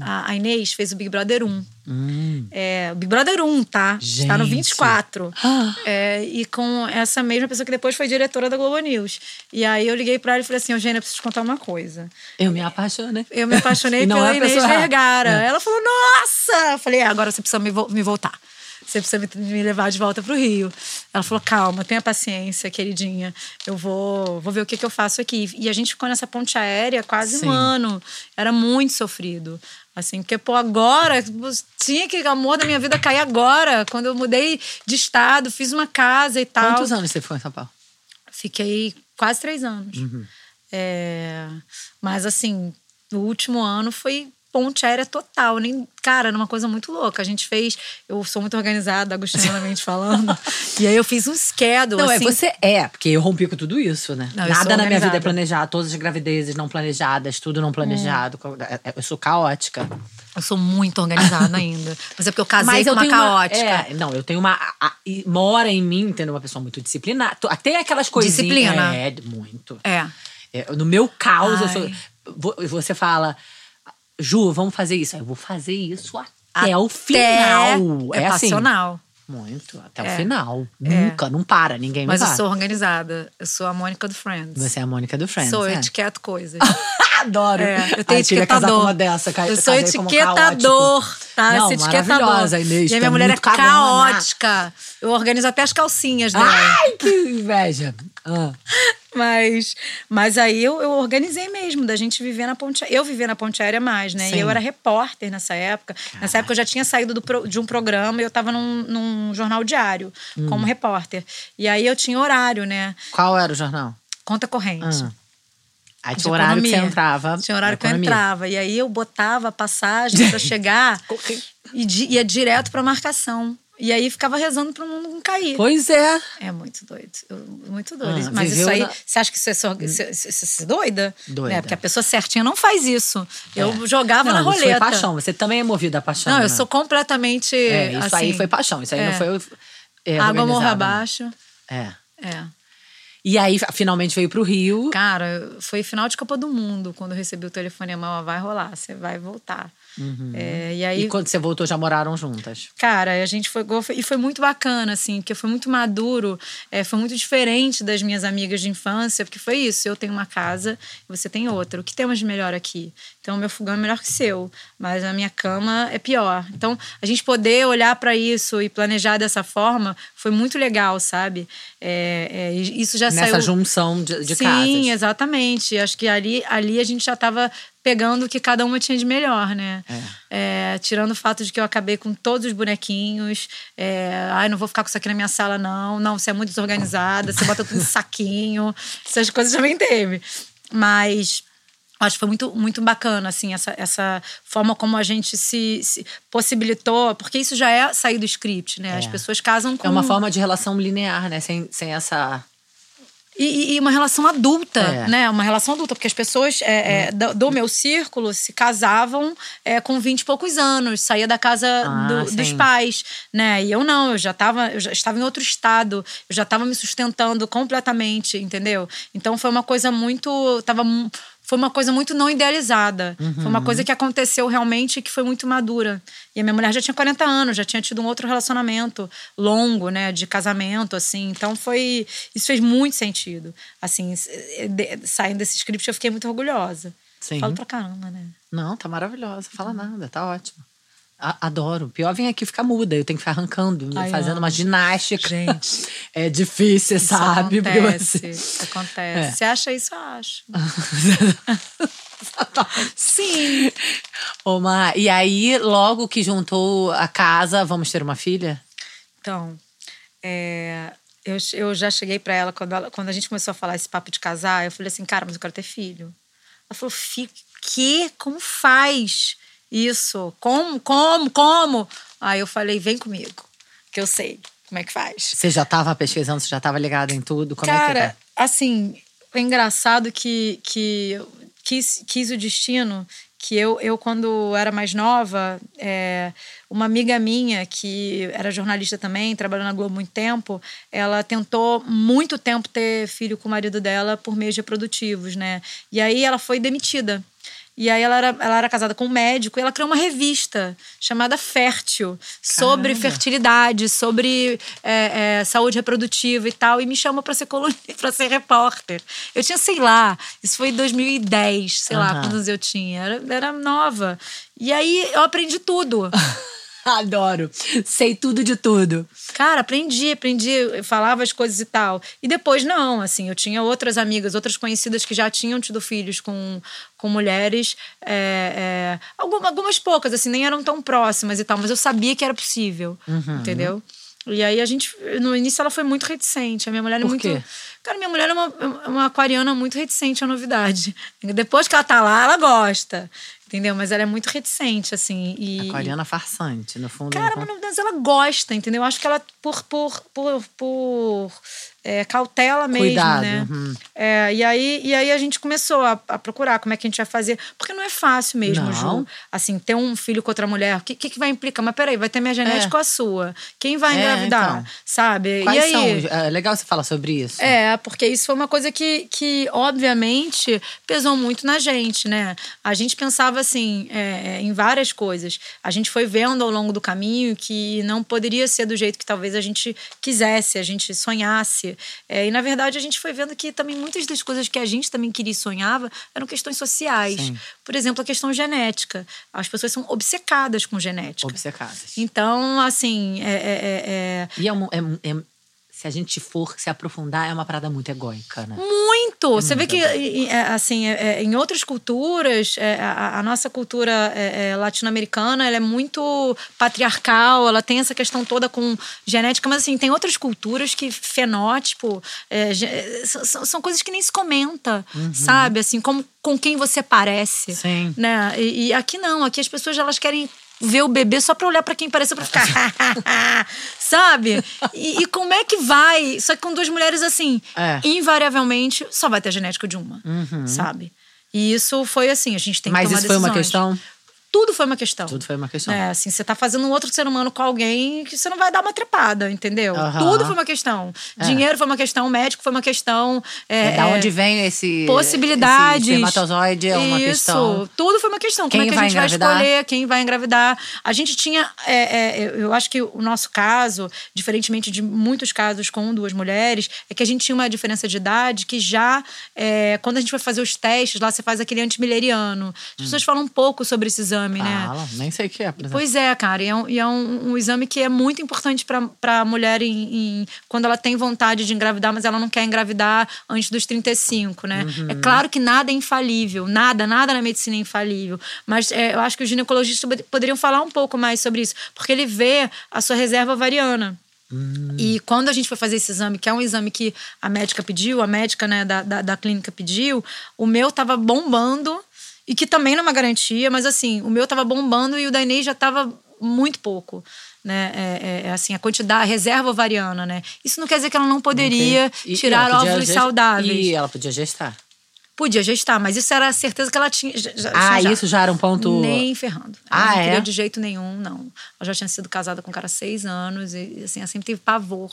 Ah. A, Inês fez o Big Brother 1. Hum. É, Big Brother 1, tá? Está no Gente. 24. Ah. É, e com essa mesma pessoa que depois foi diretora da Globo News. E aí eu liguei pra ela e falei assim: Eugênia, eu preciso te contar uma coisa. Eu me apaixonei. Eu me apaixonei pela é Inês. Vergara. É. Ela falou, nossa! Eu falei, é, agora você precisa me, vo- me voltar. Você precisa me, levar de volta pro Rio. Ela falou, calma, tenha paciência, queridinha. Eu vou, vou ver o que, que eu faço aqui. E a gente ficou nessa ponte aérea quase Sim. um ano. Era muito sofrido. Assim, porque, pô, agora, tinha que o amor da minha vida cair agora. Quando eu mudei de estado, fiz uma casa e tal. Quantos anos você ficou em São Paulo? Fiquei quase três anos. Uhum. É, mas assim, o último ano foi ponte aérea total. Nem, cara, era uma coisa muito louca. A gente fez. Eu sou muito organizada, agostinianamente falando. e aí eu fiz um schedule. Não, assim, é você é, porque eu rompi com tudo isso, né? Não, eu sou Nada na minha vida é planejado, todas as gravidezes não planejadas, tudo não planejado. É, é, Eu sou caótica. Eu sou muito organizada ainda. Mas é porque eu casei com eu uma tenho caótica. é, não, eu tenho uma. a- a- mora em mim, entendeu? Uma pessoa muito disciplinada. Até aquelas coisinhas. Disciplina. É, muito. É. É, no meu caos, eu Ai. sou. vo- Você fala, Ju, vamos fazer isso. Eu vou fazer isso até, o final. É, assim. passional. Muito, até É. o final. Nunca, não para, ninguém Mas me eu sou organizada. Eu sou a Mônica do Friends. Você é a Mônica do Friends. sou, eu é. etiqueto coisas. Adoro. É, eu Ai, tenho com etiquetador. uma dessa. ca- Eu sou etiquetador, tá? Não, etiquetador. maravilhosa, Inês. E a minha mulher é caótica. Eu organizo até as calcinhas dela. Ai, que inveja. Ah. Mas, mas aí eu, eu organizei mesmo, da gente viver na ponte Eu viver na ponte aérea mais, né? Sim. E eu era repórter nessa época. Nessa época eu já tinha saído do de um programa e eu tava num, num jornal diário, Hum. como repórter. E aí eu tinha horário, né? Qual era o jornal? Conta corrente. Ah. Aí tinha horário que você economia. entrava. Tinha horário que eu economia. entrava. E aí eu botava a passagem pra chegar e di- ia direto pra marcação. E aí ficava rezando pro mundo não cair. Pois é. É muito doido. Eu- Muito doido. Ah, Mas isso aí, na- você acha que você é, só, você, você- é doida? Doida. Né? Porque a pessoa certinha não faz isso. Eu jogava É. Não, na Isso roleta. foi paixão. Você também é movida a paixão. Não, eu né? sou completamente. É, isso aí assim, foi paixão. Isso aí é. não foi. É, Água morra né? abaixo. É. É. E aí, finalmente veio pro Rio. Cara, foi final de Copa do Mundo quando eu recebi o telefonema, vai rolar, você vai voltar. É, e aí, E quando você voltou, já moraram juntas. cara, a gente foi e foi muito bacana, assim, porque foi muito maduro, é, foi muito diferente das minhas amigas de infância, porque foi isso, eu tenho uma casa e você tem outra. O que temos de melhor aqui? Então, meu fogão é melhor que o seu, mas a minha cama é pior. Então, a gente poder olhar para isso e planejar dessa forma foi muito legal, sabe? É, é, isso já Nessa saiu. junção de, de Sim, casas. exatamente. Acho que ali, ali a gente já estava pegando o que cada uma tinha de melhor, né? É, tirando o fato de que eu acabei com todos os bonequinhos. É, Ai, não vou ficar com isso aqui na minha sala, não. Não, você é muito desorganizada, você bota tudo em saquinho. Essas coisas também teve. Mas acho que foi muito, muito bacana, assim, essa, essa forma como a gente se, se possibilitou, porque isso já é sair do script, né? As É. pessoas casam com. É uma forma de relação linear, né? Sem, sem essa. E, e uma relação adulta, É. né? Uma relação adulta, porque as pessoas é, é, do, do meu círculo se casavam é, com 20 e poucos anos, saía da casa Ah, do- dos pais, né? E eu não, eu já tava, eu já estava em outro estado, eu já estava me sustentando completamente, entendeu? Então foi uma coisa muito. Tava, foi uma coisa muito não idealizada. Foi uma coisa que aconteceu realmente e que foi muito madura. E a minha mulher já tinha 40 anos, já tinha tido um outro relacionamento longo, né, de casamento, assim. Então foi. Isso fez muito sentido. Assim, de- saindo desse script, eu fiquei muito orgulhosa. Sim. Falo pra caramba, né? Não, tá maravilhosa. Fala nada, tá ótimo. Adoro. Pior vem aqui ficar muda. Eu tenho que ficar arrancando, Ai, fazendo uma ginástica. Gente. É difícil, Isso sabe? Acontece. você- Isso acontece. É. Você acha isso? Eu acho. Sim. Ô, Ma, e aí, logo que juntou a casa, vamos ter uma filha? Então, é, eu, eu já cheguei pra ela quando, ela quando a gente começou a falar esse papo de casar, eu falei assim, cara, mas eu quero ter filho. Ela falou, que? Como faz isso? Como, como, como? Aí eu falei, vem comigo, que eu sei como é que faz. Você já estava pesquisando, você já estava ligada em tudo? Como é Cara, que é? assim, é engraçado que, que quis, quis o destino que eu, eu quando era mais nova, é, uma amiga minha que era jornalista também, trabalhou na Globo há muito tempo, ela tentou muito tempo ter filho com o marido dela por meios reprodutivos, né? E aí ela foi demitida. E aí ela era, ela era casada com um médico e ela criou uma revista chamada Fértil sobre Caramba. fertilidade, sobre é, é, saúde reprodutiva e tal, e me chamou para ser colunista, para ser repórter. Eu tinha, sei lá, isso foi em 2010, sei lá Aham. quantos eu tinha, era, era nova. E aí eu aprendi tudo. Adoro. Sei tudo de tudo. Cara, aprendi, aprendi, eu falava as coisas e tal. E depois não, assim, eu tinha outras amigas, outras conhecidas que já tinham tido filhos com, com mulheres, é, é, alguma- algumas poucas, assim, nem eram tão próximas e tal, mas eu sabia que era possível, Uhum. entendeu? E aí a gente, no início ela foi muito reticente, a minha mulher é Por muito... quê? Cara, minha mulher é uma, uma aquariana muito reticente à novidade. Depois que ela tá lá, ela gosta, entendeu? Mas ela é muito reticente, assim, e... Aquariana farsante, no fundo. Cara, não- mas ela gosta, entendeu? Acho que ela, por, por, por, por é, cautela mesmo, Cuidado, né? uhum. É, e, aí, e aí a gente começou a, a procurar como é que a gente vai fazer. Porque não é fácil mesmo, Não. Ju. Assim, ter um filho com outra mulher, o que, que, que vai implicar? Mas peraí, vai ter minha genética É. ou a sua? Quem vai É, engravidar? então. Sabe? Quais e aí? são? É legal você falar sobre isso. É, porque isso foi uma coisa que, que obviamente, pesou muito na gente, né? A gente pensava, assim, é, em várias coisas. A gente foi vendo ao longo do caminho que não poderia ser do jeito que talvez a gente quisesse, a gente sonhasse. É, e, na verdade, a gente foi vendo que também muitas das coisas que a gente também queria e sonhava eram questões sociais. Sim. Por exemplo, a questão genética. As pessoas são obcecadas com genética. Obcecadas. Então, assim, é- é- é- é E é, um- é- é- se a gente for se aprofundar, é uma parada muito egóica, né? Muito! Você vê muito que, e- e, é, assim, é, é, em outras culturas, é, a, a nossa cultura é, é, latino-americana, ela é muito patriarcal, ela tem essa questão toda com genética, mas assim, tem outras culturas que fenótipo, é, é, são- são, coisas que nem se comenta, sabe? Assim, como com quem você parece. Sim. Né? E, e aqui não, aqui as pessoas elas querem ver o bebê só pra olhar pra quem parece pra ficar sabe e, e como é que vai só que com duas mulheres assim É. invariavelmente só vai ter a genética de uma sabe e isso foi assim a gente tem que Mas tomar isso foi uma decisões. questão? Tudo foi uma questão Tudo foi uma questão. é, assim, você tá fazendo um outro ser humano com alguém que você não vai dar uma trepada, entendeu? Aham. Tudo foi uma questão. É. Dinheiro foi uma questão, médico foi uma questão. É, É, da onde vem esse. possibilidades. Esse espermatozoide é uma Isso, questão. tudo foi uma questão. Quem Como é que vai a gente vai engravidar? escolher quem vai engravidar? A gente tinha. é, é, eu- acho que o nosso caso, diferentemente de muitos casos com duas mulheres, é que a gente tinha uma diferença de idade que já. é, quando a gente vai fazer os testes, lá você faz aquele antimileriano. As pessoas falam um pouco sobre esse exame, né? Fala, nem sei o que é. Pois é, cara, e é um, e é um, um exame que é muito importante para a mulher em, em- quando ela tem vontade de engravidar, mas ela não quer engravidar antes dos 35, né? É claro que nada é infalível, nada, nada na medicina é infalível, mas é, eu acho que os ginecologistas pod- poderiam falar um pouco mais sobre isso, porque ele vê a sua reserva ovariana. E quando a gente foi fazer esse exame, que é um exame que a médica pediu, a médica né, da, da, da clínica pediu, o meu tava bombando, e que também não é uma garantia, mas assim, o meu tava bombando e o da Inês já tava muito pouco. Né? É, é, é assim, a quantidade, a reserva ovariana, né? Isso não quer dizer que ela não poderia E- e tirar podia óvulos gest- saudáveis. E ela podia gestar. Podia gestar, mas isso era a certeza que ela tinha. já- já- Ah, já. isso já era um ponto. Nem ferrando. Ela Ah, não é? queria de jeito nenhum, não. Ela já tinha sido casada com um cara há seis anos e assim, ela sempre teve pavor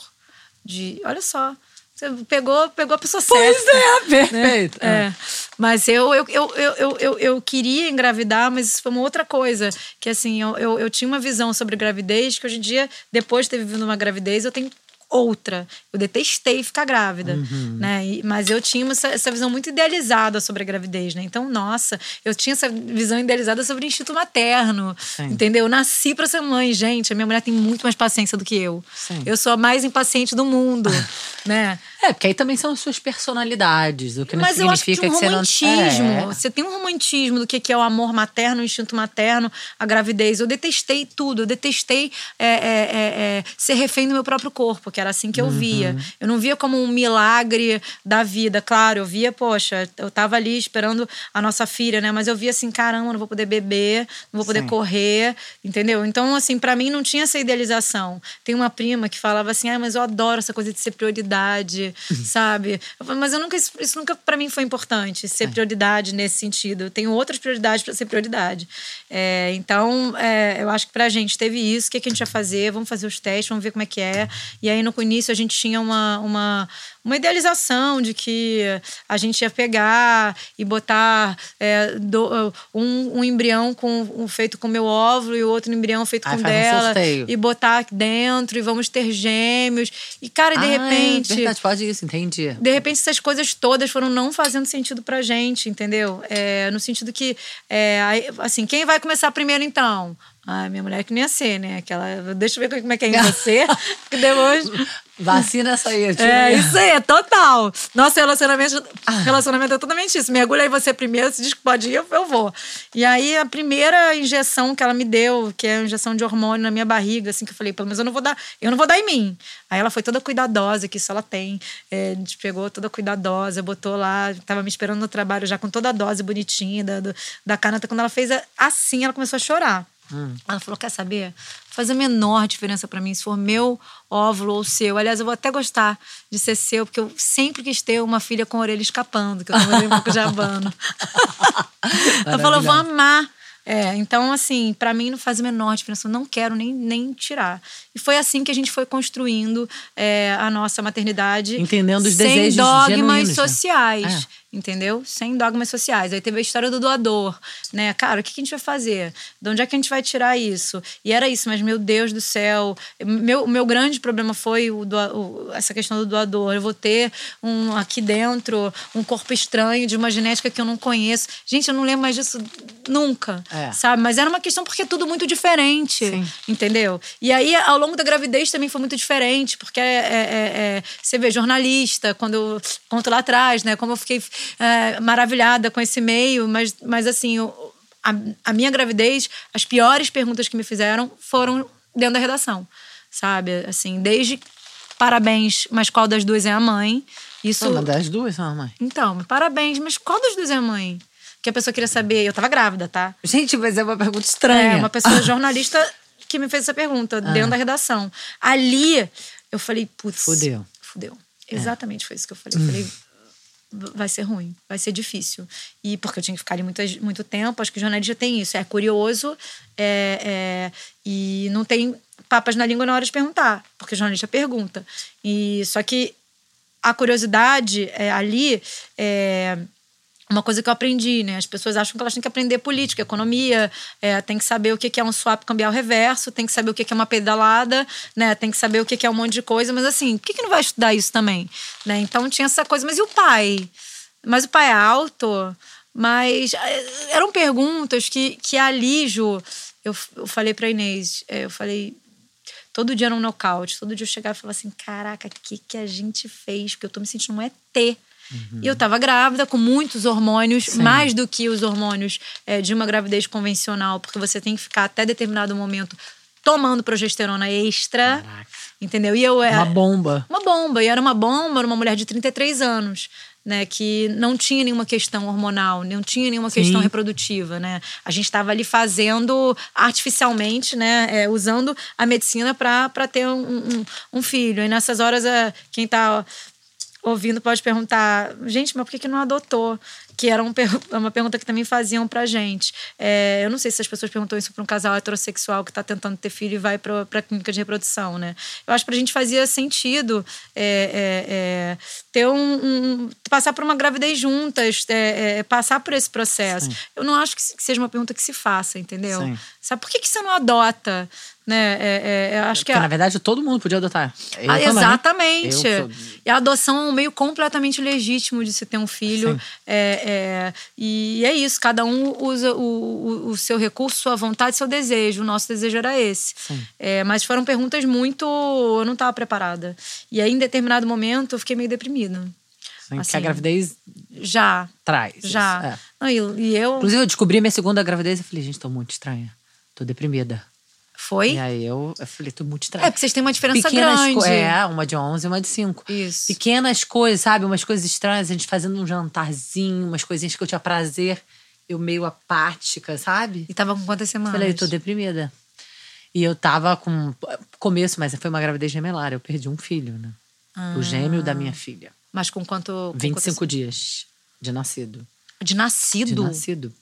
de. Olha só. Você pegou, pegou a pessoa Pois certa. é, perfeito. É. Mas eu, eu, eu, eu, eu, eu, eu queria engravidar, mas isso foi uma outra coisa. Que assim, eu, eu, eu tinha uma visão sobre gravidez que hoje em dia, depois de ter vivido uma gravidez, eu tenho outra. Eu detestei ficar grávida, Uhum. né? E- mas eu tinha essa, essa visão muito idealizada sobre a gravidez, né? Então, nossa, eu tinha essa visão idealizada sobre o instinto materno, Sim. entendeu? Eu nasci pra ser mãe, gente. A minha mulher tem muito mais paciência do que eu. Sim. Eu sou a mais impaciente do mundo, né? É, porque aí também são as suas personalidades, o que não Mas eu acho que significa um que você não. romantismo. É. Você tem um romantismo do que que é o amor materno, o instinto materno, a gravidez. Eu detestei tudo. Eu detestei é, é, é, é, ser refém do meu próprio corpo, que era assim que eu via. Uhum. Eu não via como um milagre da vida. Claro, eu via, poxa, eu tava ali esperando a nossa filha, né? Mas eu via assim, caramba, não vou poder beber, não vou poder Sim. correr, entendeu? Então, assim, pra mim não tinha essa idealização. Tem uma prima que falava assim, ah, mas eu adoro essa coisa de ser prioridade, sabe? Eu falei, mas eu nunca, isso, isso nunca pra mim foi importante, ser prioridade nesse sentido. Eu tenho outras prioridades pra ser prioridade. É, então, é, eu acho que pra gente teve isso. O que, que a gente vai fazer? Vamos fazer os testes, vamos ver como é que é. E aí, no início, a gente tinha uma, uma, uma idealização de que a gente ia pegar e botar é, do- um, um embrião com, um feito com o meu óvulo e o outro embrião feito Aí com um dela. sorteio. e botar dentro e vamos ter gêmeos. E, cara, de Ah, repente. É verdade, pode isso, entendi. De repente, essas coisas todas foram não fazendo sentido pra gente, entendeu? É, no sentido que, é, assim, quem vai começar primeiro então? Ah, minha mulher que nem ia ser, né? Aquela, deixa eu ver como é que é em você, que depois. Vacina essa aí, tira É, isso aí, é total. Nosso relacionamento, relacionamento é totalmente isso. Mergulha aí você primeiro, se diz que pode ir, eu, eu vou. E aí, a primeira injeção que ela me deu, que é a injeção de hormônio na minha barriga, assim, que eu falei, pelo menos eu não vou dar, eu não vou dar em mim. Aí ela foi toda cuidadosa, que isso ela tem. É, a gente pegou toda cuidadosa, botou lá, tava me esperando no trabalho já com toda a dose bonitinha da, do- da caneta. Quando ela fez assim, ela começou a chorar. Ela falou: quer saber? Faz a menor diferença pra mim se for meu óvulo ou seu. Aliás, eu vou até gostar de ser seu, porque eu sempre quis ter uma filha com a orelha escapando, que eu também um pouco de abano. Ela falou: vou amar. É, então, assim, pra mim não faz a menor diferença. Eu não quero nem, nem tirar. E foi assim que a gente foi construindo é, a nossa maternidade. Entendendo os sem desejos dogmas genuínos, né? sociais. É. entendeu? Sem dogmas sociais. Aí teve a história do doador, né? Cara, o que a gente vai fazer? De onde é que a gente vai tirar isso? E era isso, mas meu Deus do céu. Meu, meu grande problema foi o, o essa questão do doador. Eu vou ter um aqui dentro um corpo estranho de uma genética que eu não conheço. Gente, eu não lembro mais disso nunca, é. sabe? Mas era uma questão porque é tudo muito diferente, Sim. entendeu? E aí, ao longo da gravidez também foi muito diferente, porque é, é, é você vê, jornalista, quando eu conto lá atrás, né? Como eu fiquei é, maravilhada com esse meio, mas, mas assim, eu, a, a minha gravidez, as piores perguntas que me fizeram foram dentro da redação, sabe? Assim, desde parabéns, mas qual das duas é a mãe? Isso. Uma das duas é a mãe. Então, parabéns, mas qual das duas é a mãe? Que a pessoa queria saber. Eu tava grávida, tá? Gente, mas é uma pergunta estranha. É, uma pessoa jornalista que me fez essa pergunta ah. dentro da redação. Ali, eu falei, putz. Fudeu. Fudeu. É. Exatamente foi isso que eu falei. Eu falei, vai ser ruim, vai ser difícil. E porque eu tinha que ficar ali muito, muito tempo, acho que o jornalista tem isso, é curioso é, é, e não tem papas na língua na hora de perguntar, porque o jornalista pergunta. E só que a curiosidade é, ali é, uma coisa que eu aprendi, né? As pessoas acham que elas têm que aprender política, economia, é, tem que saber o que é um swap cambial reverso, tem que saber o que é uma pedalada, né? Tem que saber o que é um monte de coisa, mas assim, por que, que não vai estudar isso também? Né? Então tinha essa coisa, mas e o pai? Mas o pai é alto? Mas é, eram perguntas que, que ali, Ju, eu, eu falei pra Inês, é, eu falei, todo dia era um nocaute, todo dia eu chegava e falava assim, caraca, o que, que a gente fez? Porque eu tô me sentindo um ET Uhum. E eu estava grávida com muitos hormônios, Sim. mais do que os hormônios é, de uma gravidez convencional, porque você tem que ficar até determinado momento tomando progesterona extra. Caraca. Entendeu? E eu era. Uma bomba. Uma bomba. E era uma bomba, era uma mulher de 33 anos. Né, que não tinha nenhuma questão hormonal, não tinha nenhuma Sim. questão reprodutiva, né? A gente estava ali fazendo artificialmente, né, é, usando a medicina para ter um, um, um, filho. E nessas horas, é, quem está ouvindo pode perguntar, gente, mas por que, que não adotou? Que era um, é uma pergunta que também faziam pra gente. É, eu não sei se as pessoas perguntam isso pra um casal heterossexual que tá tentando ter filho e vai pra, pra clínica de reprodução, né? Eu acho que pra gente fazia sentido é, é, é ter um, um, passar por uma gravidez juntas, é, passar por esse processo. Sim. Eu não acho que seja uma pergunta que se faça, entendeu? Sim. Sabe por que, que você não adota? Né? É, é, acho que Porque, na verdade, todo mundo podia adotar. Ah, exatamente. Sou... E a adoção é um meio completamente legítimo de se ter um filho. É, é, e é isso, cada um usa o, o, o, seu recurso, sua vontade, seu desejo. O nosso desejo era esse. É, mas foram perguntas muito. Eu não estava preparada. E aí, em determinado momento, eu fiquei meio deprimida. Sim, assim, que a gravidez já traz. Já. É. Não, e, e, eu. Inclusive, eu descobri minha segunda gravidez e falei, gente, tô muito estranha. Tô deprimida. Foi? E aí eu, eu falei, tô muito estranho. É, porque vocês têm uma diferença Pequenas grande. É, uma de 11 e uma de 5. Isso. Pequenas coisas, sabe? Umas coisas estranhas, a gente fazendo um jantarzinho, umas coisinhas que eu tinha prazer. Eu meio apática, sabe? E tava com quantas semanas? Falei, tô deprimida. E eu tava com. Começo, mas foi uma gravidez gemelar. Eu perdi um filho, né? Ah. O gêmeo da minha filha. Mas com quanto. Com 25 quanto... dias de nascido. De nascido? De nascido.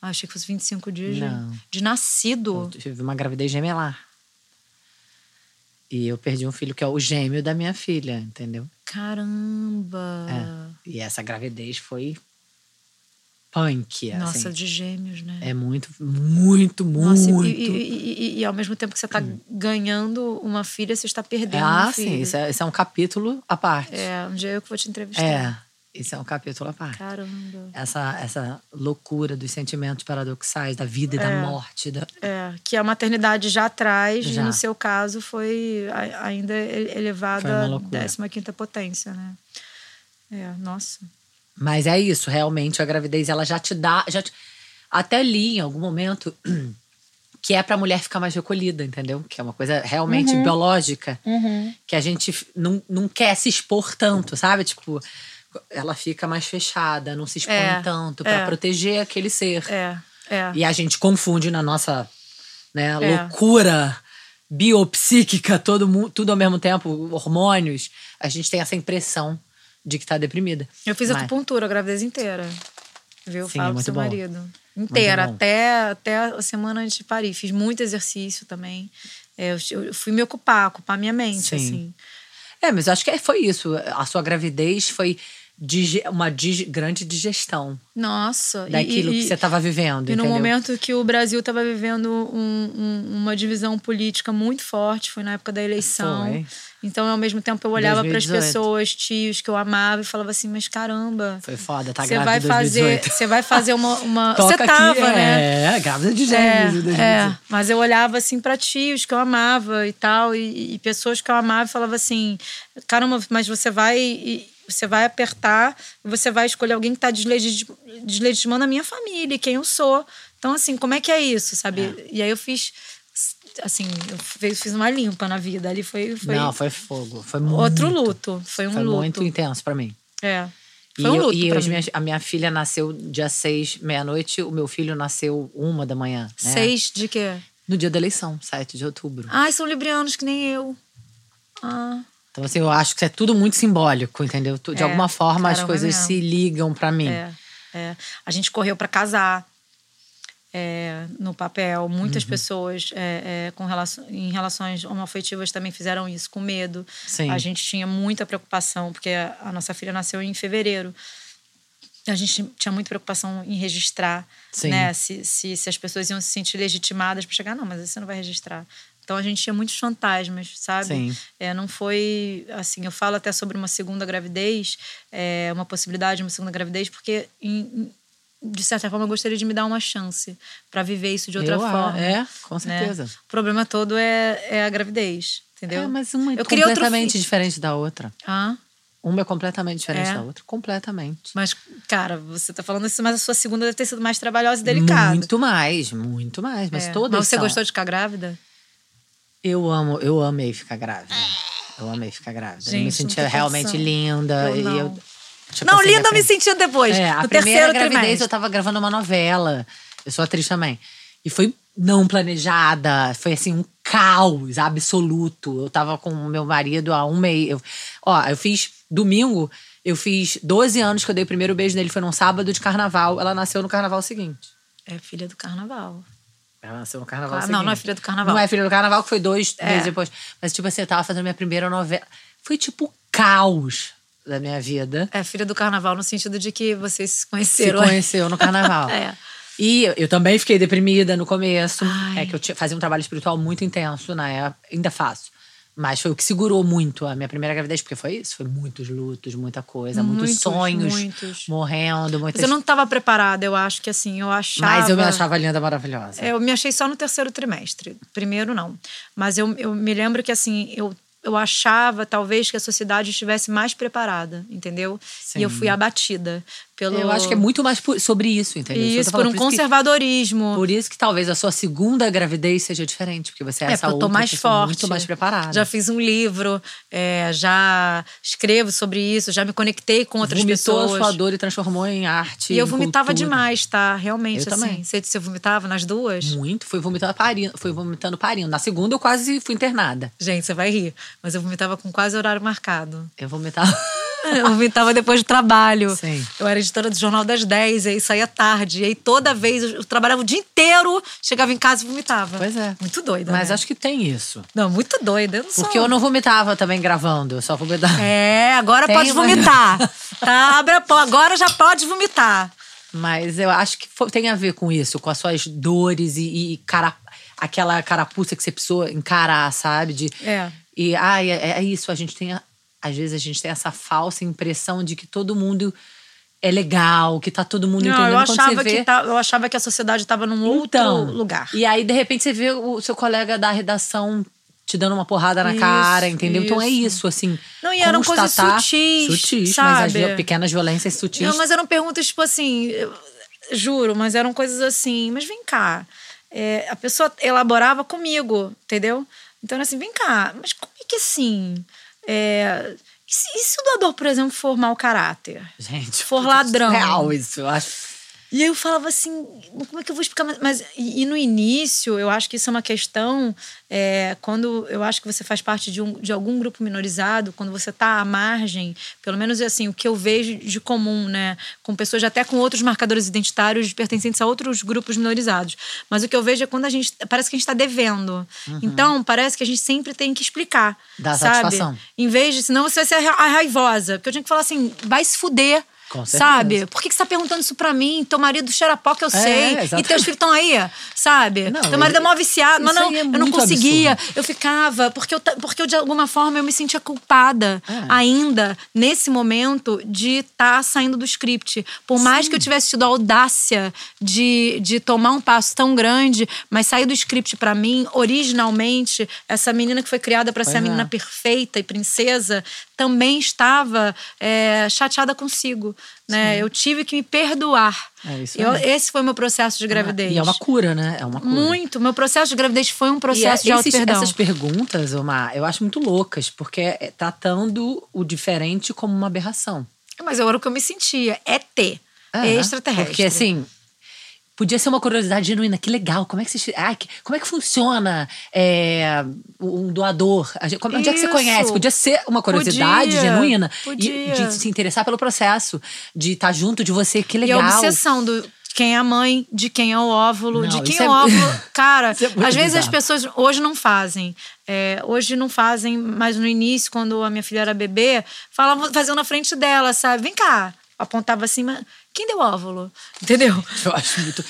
Ah, achei que fosse 25 dias Não. De, de nascido. Eu tive uma gravidez gemelar. E eu perdi um filho que é o gêmeo da minha filha, entendeu? Caramba! É. E essa gravidez foi punk. Nossa, assim. de gêmeos, né? É muito, muito, Nossa, muito. E, e, e, e, ao mesmo tempo que você está hum. ganhando uma filha, você está perdendo ah, um sim. Isso é, isso é um capítulo à parte. É, um dia eu que vou te entrevistar. É. Isso é um capítulo à parte. Caramba. Essa, essa loucura dos sentimentos paradoxais, da vida e é, da morte. Da... É, que a maternidade já traz, já. e no seu caso foi ainda elevada a 15 potência, né? É, nossa. Mas é isso, realmente, a gravidez ela já te dá. Já te... Até li em algum momento que é para a mulher ficar mais recolhida, entendeu? Que é uma coisa realmente uhum. biológica, uhum. que a gente não, não quer se expor tanto, sabe? Tipo, ela fica mais fechada, não se expõe é, tanto para é. proteger aquele ser. É, é. E a gente confunde na nossa né, é. loucura biopsíquica, todo, tudo ao mesmo tempo, hormônios, a gente tem essa impressão de que tá deprimida. Eu fiz Mas... acupuntura a gravidez inteira. Viu? Sim, Falo pro seu bom. marido. Inteira, até, até a semana antes de parir. Fiz muito exercício também. É, eu, eu, fui me ocupar, ocupar minha mente, Sim. assim. É, mas eu acho que foi isso. A sua gravidez foi uma dig- grande digestão Nossa. e- daquilo e, que você estava vivendo. E no entendeu? momento que o Brasil estava vivendo um- um- uma divisão política muito forte, foi na época da eleição. Foi. Então, ao mesmo tempo, eu olhava para as 2018. pessoas, tios que eu amava, e falava assim: Mas caramba, Foi foda, tá você grávida vai em fazer, 2018. você vai fazer uma. uma... Você tava, aqui, né? É, grávida de É, gêmeos 2018. é, mas eu olhava assim para tios que eu amava e tal, e, e pessoas que eu amava e falava assim: caramba, mas você vai. E- Você vai apertar e você vai escolher alguém que está deslegitimando a minha família, e quem eu sou. Então, assim, como é que é isso, sabe? E aí eu fiz. Assim, eu fiz, uma limpa na vida. Ali foi, foi Não, foi fogo. Foi muito, outro luto. Foi um Foi luto. muito intenso pra mim. É. E, Foi um eu- luto e as mim. minhas- a minha filha nasceu dia 6, meia-noite. O meu filho nasceu uma da manhã. né? Seis de quê? No dia da eleição, 7 de outubro. Ai, são librianos que nem eu. Ah. Então, assim, eu acho que é tudo muito simbólico, entendeu? De É, alguma forma, as coisas mesmo. se ligam pra mim. É, é. A gente correu para casar é, no papel. Muitas Uhum. pessoas é, é, com relação, em relações homoafetivas também fizeram isso com medo. Sim. A gente tinha muita preocupação, porque a, a nossa filha nasceu em fevereiro. A gente tinha muita preocupação em registrar, Sim. né? Se, se, se as pessoas iam se sentir legitimadas para chegar, não, mas você não vai registrar. Então a gente tinha muitos fantasmas, sabe? Sim. É, não foi assim. Eu falo até sobre uma segunda gravidez, é, uma possibilidade de uma segunda gravidez, porque em- em- de certa forma eu gostaria de me dar uma chance para viver isso de outra Eu, forma. É, com né? certeza. O problema todo é, é a gravidez, entendeu? É, mas uma é Eu completamente diferente da outra. Ah, Uma é completamente diferente É. da outra. Completamente. mas, cara, você tá falando isso, mas a sua segunda deve ter sido mais trabalhosa e delicada. Muito mais, muito mais. Mas É. todas Mas você são. gostou de ficar grávida? Eu amo, eu amei ficar grávida. Eu amei ficar grávida. eu me Gente, sentia realmente condição. linda. Eu não. eu, tipo não, assim, linda a me sentindo depois. É, a primeira gravidez trimestre. eu tava gravando uma novela. Eu sou atriz também. E foi não planejada. Foi assim, um caos absoluto. Eu tava com o meu marido há um mês. Eu, ó, eu fiz domingo, eu fiz 12 anos que eu dei o primeiro beijo nele. Foi num sábado de carnaval. Ela nasceu no carnaval seguinte. É filha do carnaval. Ela nasceu no carnaval Ah, não, não é filha do carnaval. Não é filha do carnaval, que foi dois É. meses depois. Mas, tipo assim, eu tava fazendo minha primeira novela. Foi tipo caos da minha vida. É filha do carnaval, no sentido de que vocês se Se conheceram. conheceu no carnaval. É. E eu também fiquei deprimida no começo. Ai. É que eu tinha- fazia um trabalho espiritual muito intenso na época. Ainda faço. Mas foi o que segurou muito a minha primeira gravidez, porque foi isso. Foi muitos lutos, muita coisa, muitos, Muitos, sonhos muitos. morrendo, muitas... Mas eu não estava preparada, eu acho que assim, eu achava. Mas eu me achava linda, maravilhosa. Eu me achei só no terceiro trimestre. Primeiro, não. Mas eu, eu me lembro que, assim, eu, eu achava, talvez, que a sociedade estivesse mais preparada, entendeu? Sim. E eu fui abatida pelo... Eu acho que é muito mais por- sobre isso, entendeu? Isso, por falando, um isso que- conservadorismo. Por isso que talvez a sua segunda gravidez seja diferente, porque você é, É, essa porque eu tô outra mais forte. muito mais preparada. Já fiz um livro, é, já escrevo sobre isso, já me conectei com outras Vomitou pessoas. a sua dor e transformou em arte. E eu vomitava cultura. demais, tá? Realmente, Eu assim. também. Você, você vomitava nas duas? Muito, fui vomitando parindo, fui vomitando parindo. Na segunda eu quase fui internada. Gente, você vai rir. Mas eu vomitava com quase horário marcado. Eu vomitava. Eu vomitava depois do trabalho. Sim. Eu era editora do Jornal das 10, e aí saía tarde. E aí toda vez eu trabalhava o dia inteiro, chegava em casa e vomitava. Pois é. Muito doida. Mas né? acho que tem isso. Não, muito doida. Eu não sou- Porque eu não vomitava também gravando, eu só vomitava. É, agora Tem pode vomitar. tá, abre a po- agora já pode vomitar. Mas eu acho que tem a ver com isso, com as suas dores e, e cara, aquela carapuça que você precisou encarar, sabe? De, É. E ai, é, é isso, a gente tem. Às vezes a gente tem essa falsa impressão de que todo mundo é legal, que tá todo mundo Não, entendendo. eu achava, você vê, que tá- eu achava que a sociedade estava num outro Então, lugar. E aí, de repente, você vê o seu colega da redação te dando uma porrada na Isso, cara, entendeu? Então é isso. isso, assim. Não, e eram coisas constatar- sutis, Sutis, mas as sabe? pequenas violências sutis. Não, mas eram perguntas tipo assim, eu- juro, mas eram coisas assim. Mas vem cá, é, a pessoa elaborava comigo, entendeu? Então era assim, vem cá, mas como é que assim? É, e, se, e se o doador, por exemplo, for mau caráter? Gente, For ladrão. Real isso, eu acho. E eu falava assim, como é que eu vou explicar? Mas, e, e no início, eu acho que isso é uma questão, é, quando eu acho que você faz parte de, um, de algum grupo minorizado, quando você está à margem, pelo menos assim, o que eu vejo de comum, né? Com pessoas até com outros marcadores identitários pertencentes a outros grupos minorizados. Mas o que eu vejo é quando a gente, parece que a gente está devendo. Uhum. Então, parece que a gente sempre tem que explicar, Dá sabe? Satisfação. Em vez de, senão você vai ser a raivosa. Porque eu tinha que falar assim, vai se fuder sabe? Por que, que você tá perguntando isso pra mim? Teu marido cheira pó que eu é, sei. e teus filhos estão aí, sabe? Não, Teu marido é mó viciado. Mas não, é eu não conseguia. Absurdo. Eu ficava, porque eu, porque eu, de alguma forma, eu me sentia culpada é. ainda, nesse momento, de estar tá saindo do script. Por mais Sim. que eu tivesse tido a audácia de, de tomar um passo tão grande, mas sair do script para mim, originalmente, essa menina que foi criada para ser a menina é. perfeita e princesa, também estava é, chateada consigo. Né? Eu tive que me perdoar. É eu, esse foi o meu processo de gravidez. e é uma cura, né? É uma cura. Muito. Meu processo de gravidez foi um processo e, é, de esses, perdão Essas perguntas, Omar, eu acho muito loucas, porque é tratando o diferente como uma aberração. Mas era o que eu me sentia. É ter. É, extraterrestre. Porque assim, Podia ser uma curiosidade genuína. Que legal. Como é que você. Ah, como é que funciona é, um doador? Onde Isso. é que você conhece? Podia ser uma curiosidade Podia. genuína. Podia. E de se interessar pelo processo. De estar junto de você. Que legal. E a obsessão do quem é a mãe, de quem é o óvulo, não, de quem é, é o óvulo. Cara, é às vezes as pessoas hoje não fazem. É, hoje não fazem, mas no início, quando a minha filha era bebê, falavam, faziam na frente dela, sabe? Vem cá. Apontava assim, mas quem deu óvulo? Entendeu? Eu acho muito.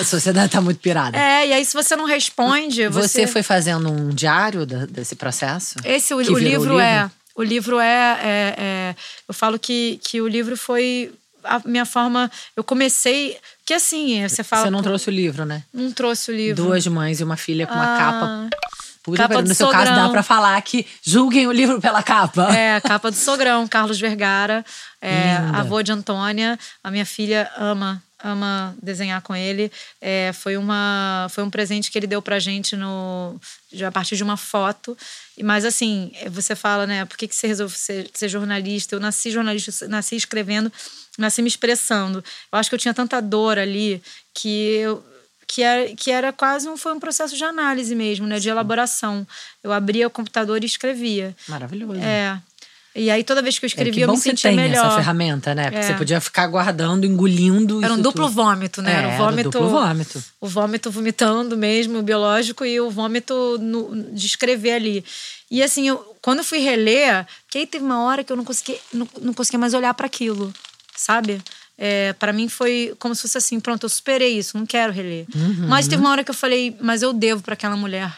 a sociedade tá muito pirada. É, e aí se você não responde. Você, você foi fazendo um diário desse processo? Esse, o, o livro, livro, é. O livro é, é, é. eu falo que, que o livro foi a minha forma. Eu comecei. Que assim, você fala. Você não trouxe o livro, né? Não trouxe o livro. Duas mães e uma filha com uma ah. capa Capa no seu sogrão. caso, dá pra falar que julguem o livro pela capa. É, a capa do sogrão, Carlos Vergara, é, avô de Antônia. A minha filha ama ama desenhar com ele. É, foi, uma, foi um presente que ele deu pra gente no, a partir de uma foto. Mas assim, você fala, né? Por que, que você resolveu ser, ser jornalista? Eu nasci jornalista, nasci escrevendo, nasci me expressando. Eu acho que eu tinha tanta dor ali que eu que era, que era quase um, foi um processo de análise mesmo, né? De elaboração. Eu abria o computador e escrevia. Maravilhoso. É. E aí, toda vez que eu escrevia, é, que eu me sentia tem melhor. essa ferramenta, né? Porque é. você podia ficar guardando, engolindo. Era um duplo tudo. vômito, né? É, era o vômito. Duplo vômito. O vômito vomitando mesmo, o biológico, e o vômito no, de escrever ali. E assim, eu, quando eu fui reler, que aí teve uma hora que eu não conseguia, não, não conseguia mais olhar para aquilo, sabe? É, para mim foi como se fosse assim, pronto, eu superei isso, não quero reler. Uhum. Mas teve uma hora que eu falei, mas eu devo para aquela mulher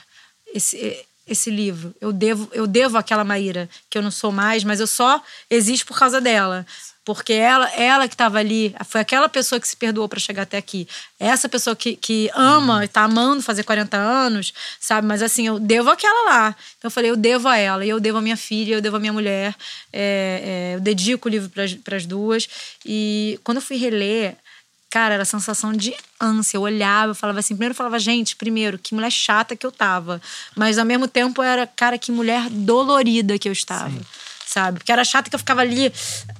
esse esse livro. Eu devo eu devo àquela Maíra, que eu não sou mais, mas eu só existo por causa dela. Porque ela, ela que estava ali, foi aquela pessoa que se perdoou para chegar até aqui. Essa pessoa que, que ama, está amando fazer 40 anos, sabe? Mas assim, eu devo aquela lá. Então eu falei, eu devo a ela, e eu devo a minha filha, eu devo a minha mulher. É, é, eu dedico o livro para as duas. E quando eu fui reler, Cara, era a sensação de ânsia. Eu olhava, eu falava assim. Primeiro eu falava, gente, primeiro, que mulher chata que eu tava. Mas ao mesmo tempo era, cara, que mulher dolorida que eu estava. Sim sabe? Porque era chato que eu ficava ali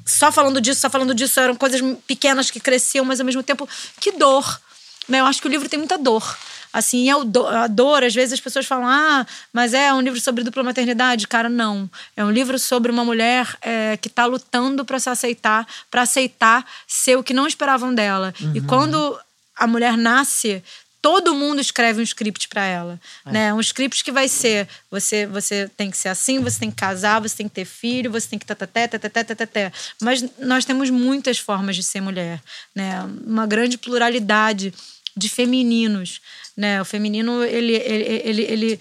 só falando disso, só falando disso. Eram coisas pequenas que cresciam, mas ao mesmo tempo, que dor. Né? Eu acho que o livro tem muita dor. Assim, a dor, às vezes as pessoas falam, ah, mas é um livro sobre dupla maternidade. Cara, não. É um livro sobre uma mulher é, que está lutando para se aceitar, para aceitar ser o que não esperavam dela. Uhum. E quando a mulher nasce, todo mundo escreve um script para ela, é. né? Um script que vai ser você você tem que ser assim, você tem que casar, você tem que ter filho, você tem que tataté, tataté, tataté. Mas nós temos muitas formas de ser mulher, né? Uma grande pluralidade de femininos, né? O feminino ele ele, ele, ele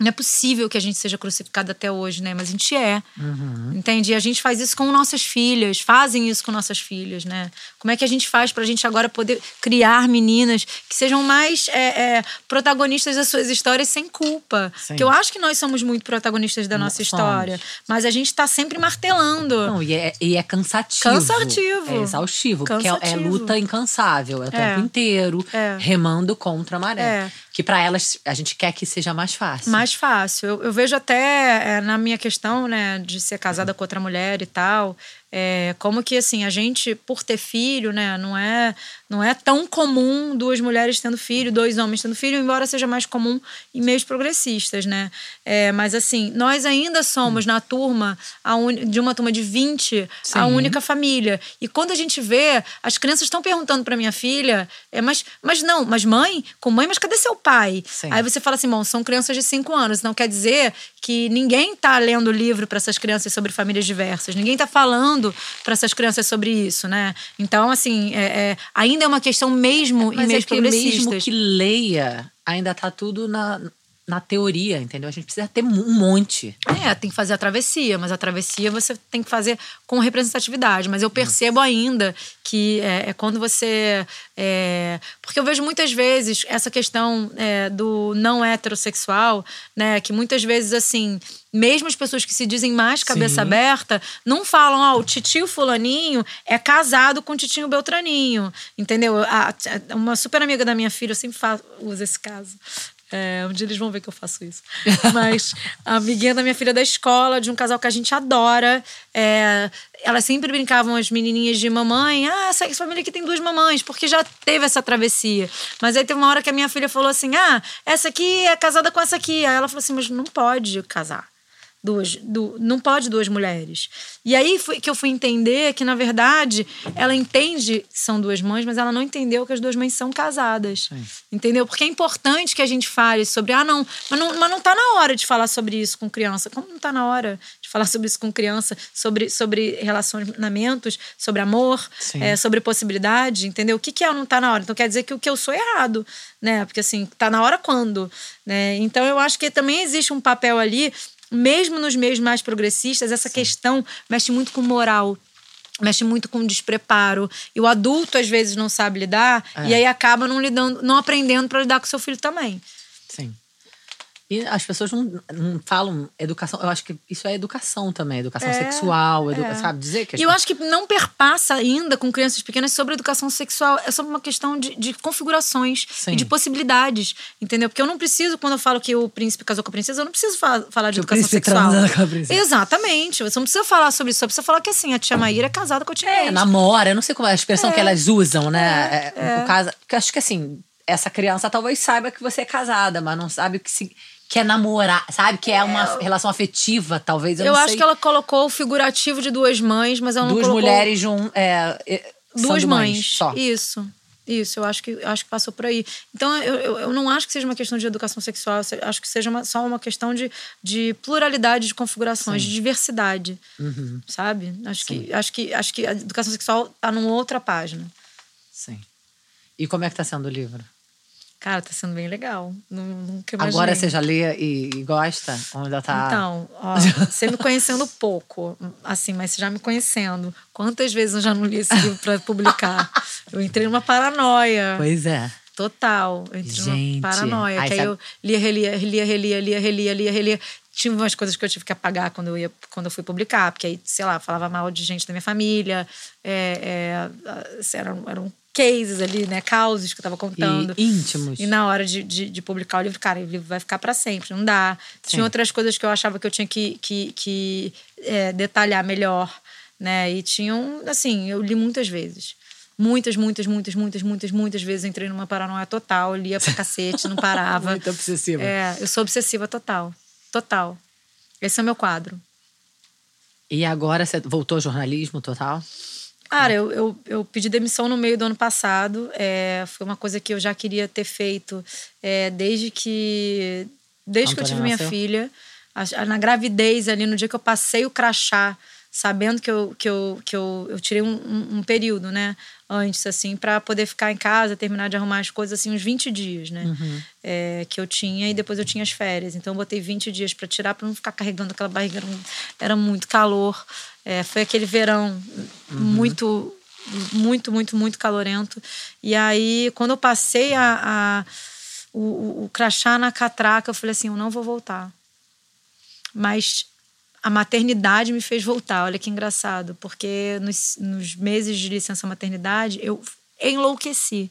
não é possível que a gente seja crucificado até hoje, né? Mas a gente é. Uhum. Entende? E a gente faz isso com nossas filhas, fazem isso com nossas filhas, né? Como é que a gente faz para a gente agora poder criar meninas que sejam mais é, é, protagonistas das suas histórias sem culpa? Sim. Que eu acho que nós somos muito protagonistas da nossa história, mas a gente está sempre martelando. Não, e é, e é cansativo. Cansativo. É exaustivo, cansativo. porque é, é luta incansável, é o tempo é. inteiro é. remando contra a maré. Que para elas a gente quer que seja mais fácil. Mais fácil. Eu, eu vejo até é, na minha questão, né, de ser casada com outra mulher e tal. É, como que assim a gente por ter filho, né, não é não é tão comum duas mulheres tendo filho, dois homens tendo filho, embora seja mais comum em meios progressistas, né? É, mas assim, nós ainda somos na turma un... de uma turma de 20 Sim. a única família. E quando a gente vê, as crianças estão perguntando para minha filha, é, mas, mas não, mas mãe, com mãe, mas cadê seu pai? Sim. Aí você fala assim, bom, são crianças de 5 anos, não quer dizer que ninguém está lendo livro para essas crianças sobre famílias diversas, ninguém está falando para essas crianças sobre isso, né? Então, assim, é, é, ainda é uma questão mesmo Mas em meios é progressistas. Mesmo que leia, ainda está tudo na, na teoria, entendeu? A gente precisa ter um monte. É, tem que fazer a travessia, mas a travessia você tem que fazer com representatividade. Mas eu percebo ainda que é, é quando você. É, porque eu vejo muitas vezes essa questão é, do não heterossexual, né? Que muitas vezes, assim, mesmo as pessoas que se dizem mais cabeça Sim. aberta, não falam, ó, oh, o titio fulaninho é casado com o titinho Beltraninho, entendeu? A, a, uma super amiga da minha filha, eu sempre falo, uso esse caso. É, um dia eles vão ver que eu faço isso. Mas a amiguinha da minha filha da escola, de um casal que a gente adora, é, elas sempre brincavam, as menininhas de mamãe, ah, essa família aqui tem duas mamães, porque já teve essa travessia. Mas aí teve uma hora que a minha filha falou assim: ah, essa aqui é casada com essa aqui. Aí ela falou assim: mas não pode casar duas, du, não pode duas mulheres. E aí foi que eu fui entender que, na verdade, ela entende que são duas mães, mas ela não entendeu que as duas mães são casadas. Sim. Entendeu? Porque é importante que a gente fale sobre, ah, não, mas não, mas não tá na hora de falar sobre isso com criança. Como não tá na hora de falar sobre isso com criança, sobre, sobre relacionamentos, sobre amor, é, sobre possibilidade, entendeu? O que, que é não tá na hora? Então quer dizer que o que eu sou é errado, né? Porque assim, tá na hora quando? Né? Então eu acho que também existe um papel ali mesmo nos meios mais progressistas, essa Sim. questão mexe muito com moral mexe muito com despreparo. E o adulto às vezes não sabe lidar é. e aí acaba não lidando, não aprendendo para lidar com seu filho também. Sim. E as pessoas não, não, falam educação. Eu acho que isso é educação também, educação é, sexual, educa, é. sabe? Dizer que. E eu acho que não perpassa ainda com crianças pequenas sobre educação sexual. É sobre uma questão de, de configurações Sim. e de possibilidades. Entendeu? Porque eu não preciso, quando eu falo que o príncipe casou com a princesa, eu não preciso fa falar de que educação sexual. Com a princesa. Exatamente. Você não precisa falar sobre isso. Você precisa falar que assim, a tia Maíra é casada com a tia É, namora. Eu não sei qual é a expressão que é. elas usam, né? É, é. Casa, porque acho que assim, essa criança talvez saiba que você é casada, mas não sabe o que se que é namorar, sabe? Que é uma é, relação afetiva, talvez. Eu, eu acho sei. que ela colocou o figurativo de duas mães, mas ela não duas colocou... mulheres de um. É, duas mães, mães, só. Isso. Isso, eu acho que, acho que passou por aí. Então, eu, eu, eu, não acho que seja uma questão de educação sexual, acho que seja uma, só uma questão de, de pluralidade de configurações, Sim. de diversidade. Uhum. Sabe? Acho que, acho, que, acho que a educação sexual está numa outra página. Sim. E como é que está sendo o livro? Cara, tá sendo bem legal. Nunca imaginei. Agora você já lê e, gosta? Ou ainda tá... Então, ó, você me conhecendo pouco, assim, mas você já me conhecendo. Quantas vezes eu já não li esse livro pra publicar? Eu entrei numa paranoia. Pois é. Total. Eu entrei Gente. numa paranoia. Ai, que aí eu lia, relia, relia, relia, lia, relia, lia, relia. Tinha umas coisas que eu tive que apagar quando eu, ia, quando eu fui publicar, porque aí, sei lá, falava mal de gente da minha família. É, é, eram, eram cases ali, né? Causos que eu tava contando. E íntimos. E na hora de, de, de, publicar o livro, cara, o livro vai ficar para sempre, não dá. Sim. Tinha outras coisas que eu achava que eu tinha que, que, que é, detalhar melhor, né? E tinham, assim, eu li muitas vezes. Muitas, muitas, muitas, muitas, muitas, muitas vezes entrei numa paranoia total, lia pra cacete, não parava. Muito obsessiva. É, eu sou obsessiva total. Total. Esse é o meu quadro. E agora você voltou ao jornalismo total? Cara, eu, eu, eu, pedi demissão no meio do ano passado. É, foi uma coisa que eu já queria ter feito é, desde que. Desde que eu tive minha filha. Na gravidez, ali, no dia que eu passei o crachá, sabendo que eu, que eu, que eu, eu tirei um, um, um período, né? Antes, assim, para poder ficar em casa, terminar de arrumar as coisas, assim, uns 20 dias, né? Uhum. É, que eu tinha, e depois eu tinha as férias. Então, eu botei 20 dias para tirar, para não ficar carregando aquela barriga. Era, era muito calor. É, foi aquele verão uhum. muito, muito, muito, muito calorento. E aí, quando eu passei a, a o, o, o crachá na catraca, eu falei assim: eu não vou voltar. Mas a maternidade me fez voltar. Olha que engraçado, porque nos, nos meses de licença maternidade eu enlouqueci.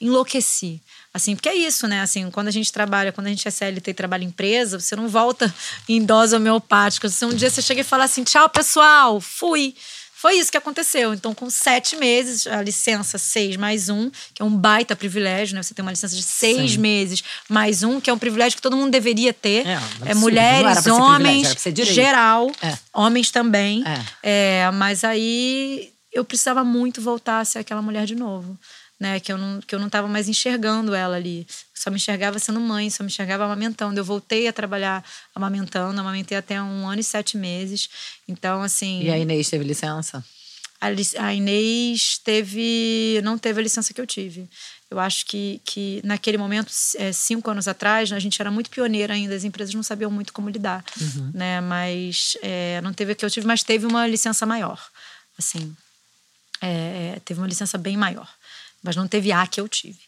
Enlouqueci. Assim, porque é isso, né? Assim, quando a gente trabalha, quando a gente é CLT e trabalha em empresa, você não volta em dose homeopática. Você, um dia você chega e fala assim: tchau, pessoal, fui. foi isso que aconteceu. Então, com sete meses, a licença seis mais um, que é um baita privilégio, né? Você tem uma licença de seis Sim. meses mais um, que é um privilégio que todo mundo deveria ter. É, É, mulheres, homens, geral, É. homens também. É. É, mas aí eu precisava muito voltar a ser aquela mulher de novo. Né, que eu não que eu não estava mais enxergando ela ali. Só me enxergava sendo mãe, só me enxergava amamentando. Eu voltei a trabalhar amamentando, amamentei até um ano e sete meses. Então, assim. E a Inês teve licença? A, Inês teve. não teve a licença que eu tive. Eu acho que, que naquele momento, é, cinco anos atrás, a gente era muito pioneira ainda, as empresas não sabiam muito como lidar. Né? Mas é, não teve a que eu tive, mas teve uma licença maior. Assim, é, teve uma licença bem maior. Mas não teve a que eu tive.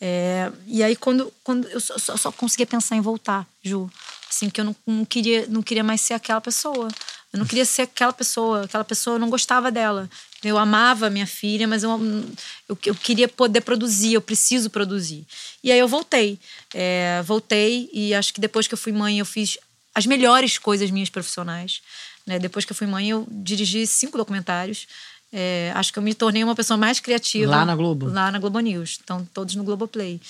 É, e aí, quando, quando eu só, só, conseguia pensar em voltar, Ju. Assim, que eu não, não, queria, não queria mais ser aquela pessoa. Eu não queria ser aquela pessoa. Aquela pessoa, eu não gostava dela. Eu amava minha filha, mas eu, eu, eu queria poder produzir, eu preciso produzir. E aí eu voltei. É, voltei e acho que depois que eu fui mãe, eu fiz as melhores coisas minhas profissionais. Né? Depois que eu fui mãe, eu dirigi cinco documentários. É, acho que eu me tornei uma pessoa mais criativa. Lá na Globo? Lá na Globo News. Estão todos no Globoplay.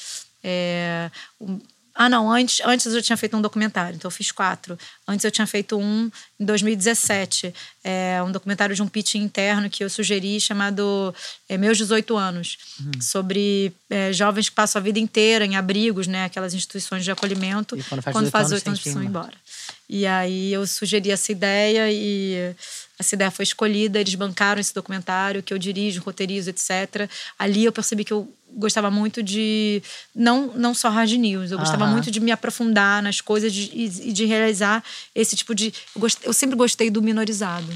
É, um- ah, não. Antes, antes eu tinha feito um documentário, então eu fiz quatro. Antes eu tinha feito um em 2017. É, um documentário de um pitch interno que eu sugeri chamado é, Meus 18 Anos. Sobre é, jovens que passam a vida inteira em abrigos, né? Aquelas instituições de acolhimento. E quando faz quando 18 faz anos, 18 anos precisam ir embora. E aí eu sugeri essa ideia e essa ideia foi escolhida, eles bancaram esse documentário que eu dirijo, roteirizo, etc. Ali eu percebi que eu gostava muito de não não só hard news, eu gostava Aham. muito de me aprofundar nas coisas de- e de realizar esse tipo de eu, gost- eu sempre gostei do minorizado,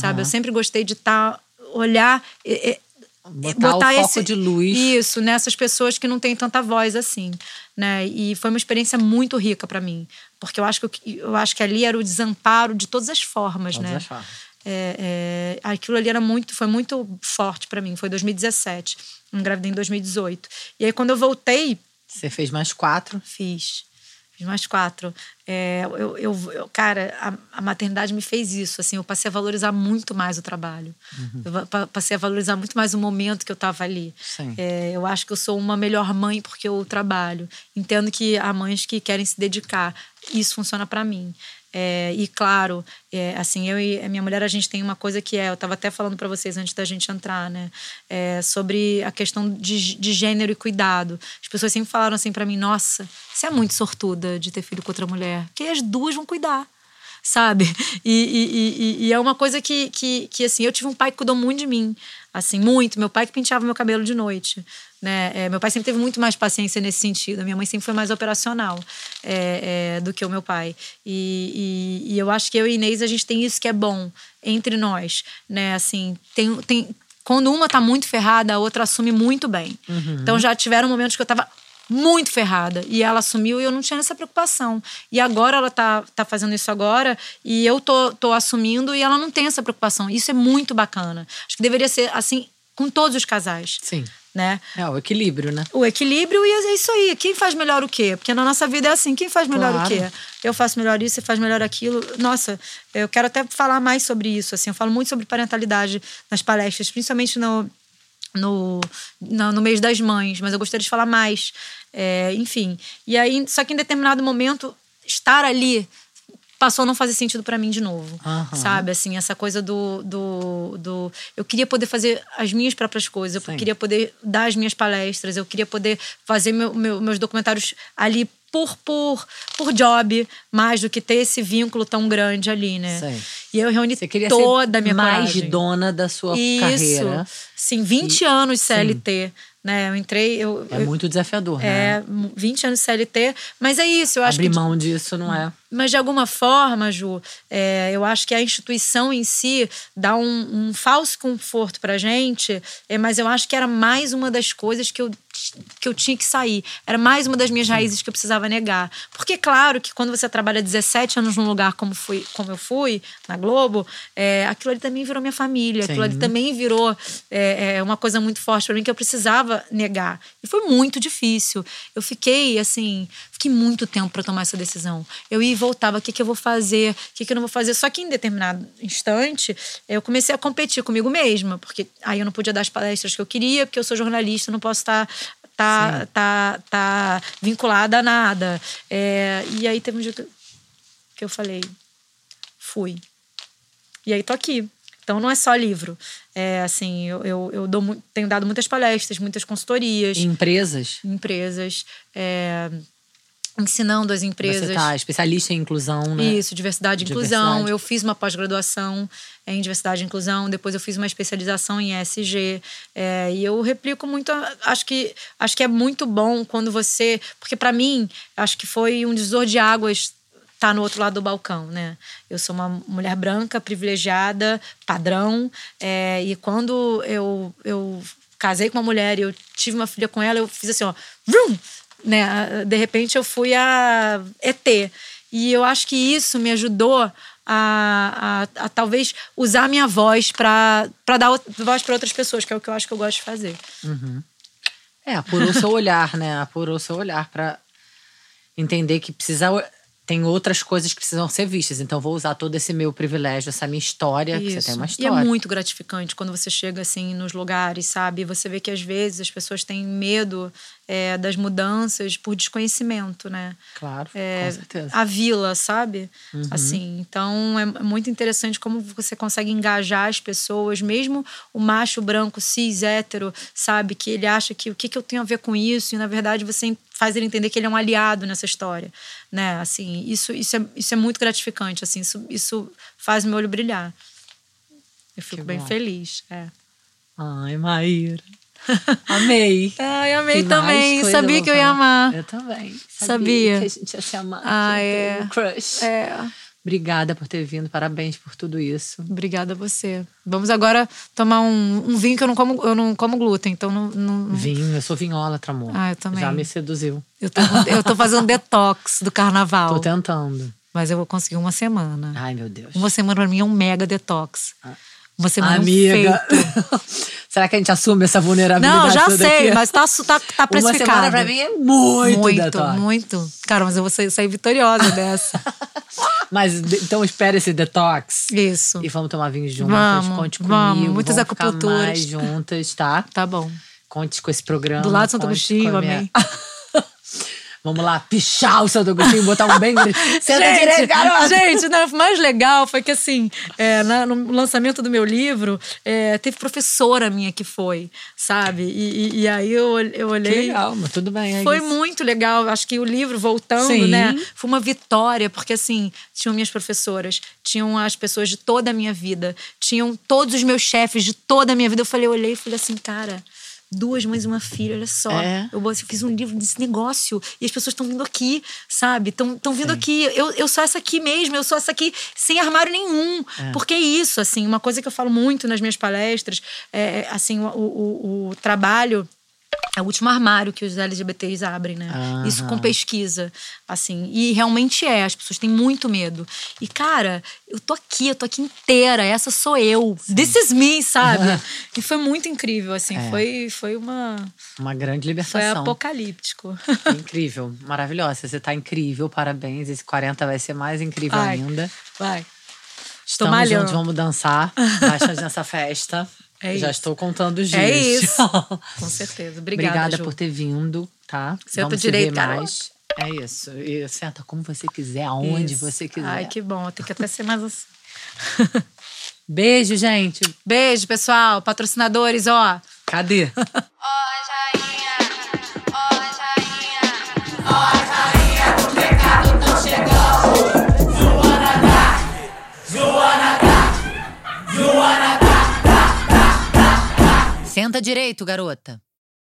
sabe? Eu sempre gostei de estar olhar e- e- Botar o foco de luz. isso, nessas pessoas que não têm tanta voz assim, né? E foi uma experiência muito rica para mim, porque eu acho que eu, eu acho que ali era o desamparo de todas as formas, Todas né? as formas. É, é, aquilo ali era muito, foi muito forte para mim. Foi 2017, eu engravidei em 2018. E aí quando eu voltei, Você fez mais quatro. fiz. Fiz mais quatro. É, eu, eu, eu- cara, a, a maternidade me fez isso. Assim, eu passei a valorizar muito mais o trabalho. Eu va- pa- passei a valorizar muito mais o momento que eu estava ali. É, eu acho que eu sou uma melhor mãe porque eu trabalho. Entendo que há mães que querem se dedicar. Isso funciona para mim. É, e claro, é, assim, eu e minha mulher, a gente tem uma coisa que é, eu estava até falando para vocês antes da gente entrar, né? É, sobre a questão de, de gênero e cuidado. As pessoas sempre falaram assim para mim: nossa, você é muito sortuda de ter filho com outra mulher, que as duas vão cuidar sabe? E, e, e- e é uma coisa que, que, que, assim, eu tive um pai que cuidou muito de mim, assim, muito. Meu pai que penteava meu cabelo de noite, né? É, meu pai sempre teve muito mais paciência nesse sentido. A minha mãe sempre foi mais operacional é, é, do que o meu pai. E, e, e eu acho que eu e Inês, a gente tem isso que é bom entre nós, né? Assim, tem... tem quando uma tá muito ferrada, a outra assume muito bem. Então já tiveram momentos que eu tava muito ferrada. E ela assumiu e eu não tinha essa preocupação. E agora ela tá, tá fazendo isso agora e eu tô, tô assumindo e ela não tem essa preocupação. Isso é muito bacana. Acho que deveria ser assim com todos os casais, Sim. né? É o equilíbrio, né? O equilíbrio e é isso aí. Quem faz melhor o quê? Porque na nossa vida é assim: quem faz melhor Claro. o quê? Eu faço melhor isso, você faz melhor aquilo. Nossa, eu quero até falar mais sobre isso. Assim, eu falo muito sobre parentalidade nas palestras, principalmente no, no, no, no mês das mães, mas eu gostaria de falar mais. É, enfim. E aí, só que em determinado momento, estar ali passou a não fazer sentido pra mim de novo. Aham. Sabe? Assim, essa coisa do, do, do. Eu queria poder fazer as minhas próprias coisas, eu Sim. queria poder dar as minhas palestras, eu queria poder fazer meu, meu- meus documentários ali por, por, por job, mais do que ter esse vínculo tão grande ali, né? Sim. E eu reuni Você queria toda ser a minha mais coragem. dona da sua Isso. carreira. Sim, 20 anos CLT. Né? Eu entrei. Eu, É eu- muito desafiador, é, né? 20 anos CLT. Mas é isso, eu acho Abrir que. mão disso não é. Mas de alguma forma, Ju, é, eu acho que a instituição em si dá um, um falso conforto pra gente, é, mas eu acho que era mais uma das coisas que eu que eu tinha que sair. Era mais uma das minhas raízes que eu precisava negar. Porque, claro, que quando você trabalha 17 anos num lugar como, fui, como eu fui, na Globo, é, aquilo ali também virou minha família. Sim. Aquilo ali também virou é, é, uma coisa muito forte para mim que eu precisava negar. E foi muito difícil. Eu fiquei, assim, fiquei muito tempo para tomar essa decisão. Eu ia e voltava, o que, que eu vou fazer, o que, que eu não vou fazer. Só que em determinado instante, eu comecei a competir comigo mesma, porque aí eu não podia dar as palestras que eu queria, porque eu sou jornalista, não posso estar tá, tá, tá vinculada a nada. É, e aí teve um dia que eu falei, fui. E aí tô aqui. Então não é só livro. É assim, eu, eu, eu dou, tenho dado muitas palestras, muitas consultorias. Em empresas? Empresas. É, ensinando as empresas. Você tá especialista em inclusão, né? Isso, diversidade e inclusão. Eu fiz uma pós-graduação em diversidade e inclusão, depois eu fiz uma especialização em ESG. É, e eu replico muito, acho que, acho que é muito bom quando você. Porque para mim, acho que foi um divisor de águas estar tá no outro lado do balcão, né? Eu sou uma mulher branca, privilegiada, padrão. É, e quando eu, eu casei com uma mulher e eu tive uma filha com ela, eu fiz assim, ó. Vrum! Né? De repente eu fui a ET. E eu acho que isso me ajudou a, a, a, talvez usar minha voz para dar voz para outras pessoas, que é o que eu acho que eu gosto de fazer. Uhum. É, apurou o seu olhar, né? Apurou seu olhar para entender que precisa tem outras coisas que precisam ser vistas. Então, vou usar todo esse meu privilégio, essa minha história, Isso. que você tem uma história. E é muito gratificante quando você chega assim nos lugares, sabe? Você vê que às vezes as pessoas têm medo é, das mudanças por desconhecimento, né? Claro, é, com certeza. A vila, sabe? Uhum. Assim, então é muito interessante como você consegue engajar as pessoas, mesmo o macho branco, cis, hétero, sabe? Que ele acha que o que, que eu tenho a ver com isso, e na verdade você faz ele entender que ele é um aliado nessa história, né? Assim, isso, isso, é, isso é muito gratificante, assim, isso, isso faz meu olho brilhar. Eu fico que bem bom. feliz, é. Ai, Maíra. Amei. Ai, amei também. Sabia que eu ia amar. Eu também. Sabia. Sabia. Que a gente ia se amar. Ah, é. Um crush. É. Obrigada por ter vindo, parabéns por tudo isso. Obrigada a você. Vamos agora tomar um, um vinho que eu não como, eu não como glúten, então não, não... Vinho, eu sou vinhola, amor. Ah, eu também. Já me seduziu. Eu tô, eu tô fazendo detox do carnaval. Tô tentando. Mas eu vou conseguir uma semana. Ai, meu Deus. Uma semana pra mim é um mega detox. Ah. Uma semana Amiga. Será que a gente assume essa vulnerabilidade? Não, já sei, aqui? mas tá, tá, tá precificado. Uma semana pra mim é muito Muito, muito. Cara, mas eu vou sair, sair vitoriosa dessa. Mas então espere esse detox. Isso. E vamos tomar vinho juntas. Vamos, Conte comigo. Vamos, muitas vamos acupunturas. mais juntas, tá? Tá bom. Conte com esse programa. Do lado do Santo Agostinho, amém. Vamos lá, pichar o Santo Agostinho, botar um bem. Senta gente, direito, garota! Gente, não, o mais legal foi que, assim, é, na, no lançamento do meu livro, é, teve professora minha que foi, sabe? E, e, e aí eu, eu olhei. Que legal, mas tudo bem. É foi isso. muito legal. Acho que o livro, voltando, Sim. né? Foi uma vitória, porque, assim, tinham minhas professoras, tinham as pessoas de toda a minha vida, tinham todos os meus chefes de toda a minha vida. Eu falei, eu olhei e falei assim, cara duas mães e uma filha, olha só. É. Eu, eu, fiz um livro desse negócio e as pessoas estão vindo aqui, sabe? Estão vindo Sim. aqui. Eu, eu sou essa aqui mesmo, eu sou essa aqui sem armário nenhum. É. Porque é isso, assim, uma coisa que eu falo muito nas minhas palestras, é, assim, o, o, o trabalho é o último armário que os LGBTs abrem, né? Uhum. Isso com pesquisa, assim. E realmente é, as pessoas têm muito medo. E, cara, eu tô aqui, eu tô aqui inteira, essa sou eu. Sim. This is me, sabe? e foi muito incrível, assim. É. Foi, foi uma. Uma grande libertação. Foi apocalíptico. incrível, maravilhosa. Você tá incrível, parabéns. Esse 40 vai ser mais incrível vai, ainda. Vai. Estou Estamos malhando. juntos, vamos dançar. Baixa nessa festa. É Já estou contando os é dias. É isso. Com certeza. Obrigada, Obrigada Ju. por ter vindo, tá? Senta Vamos direito, mais. É isso. E senta como você quiser, aonde isso. você quiser. Ai, que bom. Tem que até ser mais assim. Beijo, gente. Beijo, pessoal. Patrocinadores, ó. Cadê? Senta direito, garota.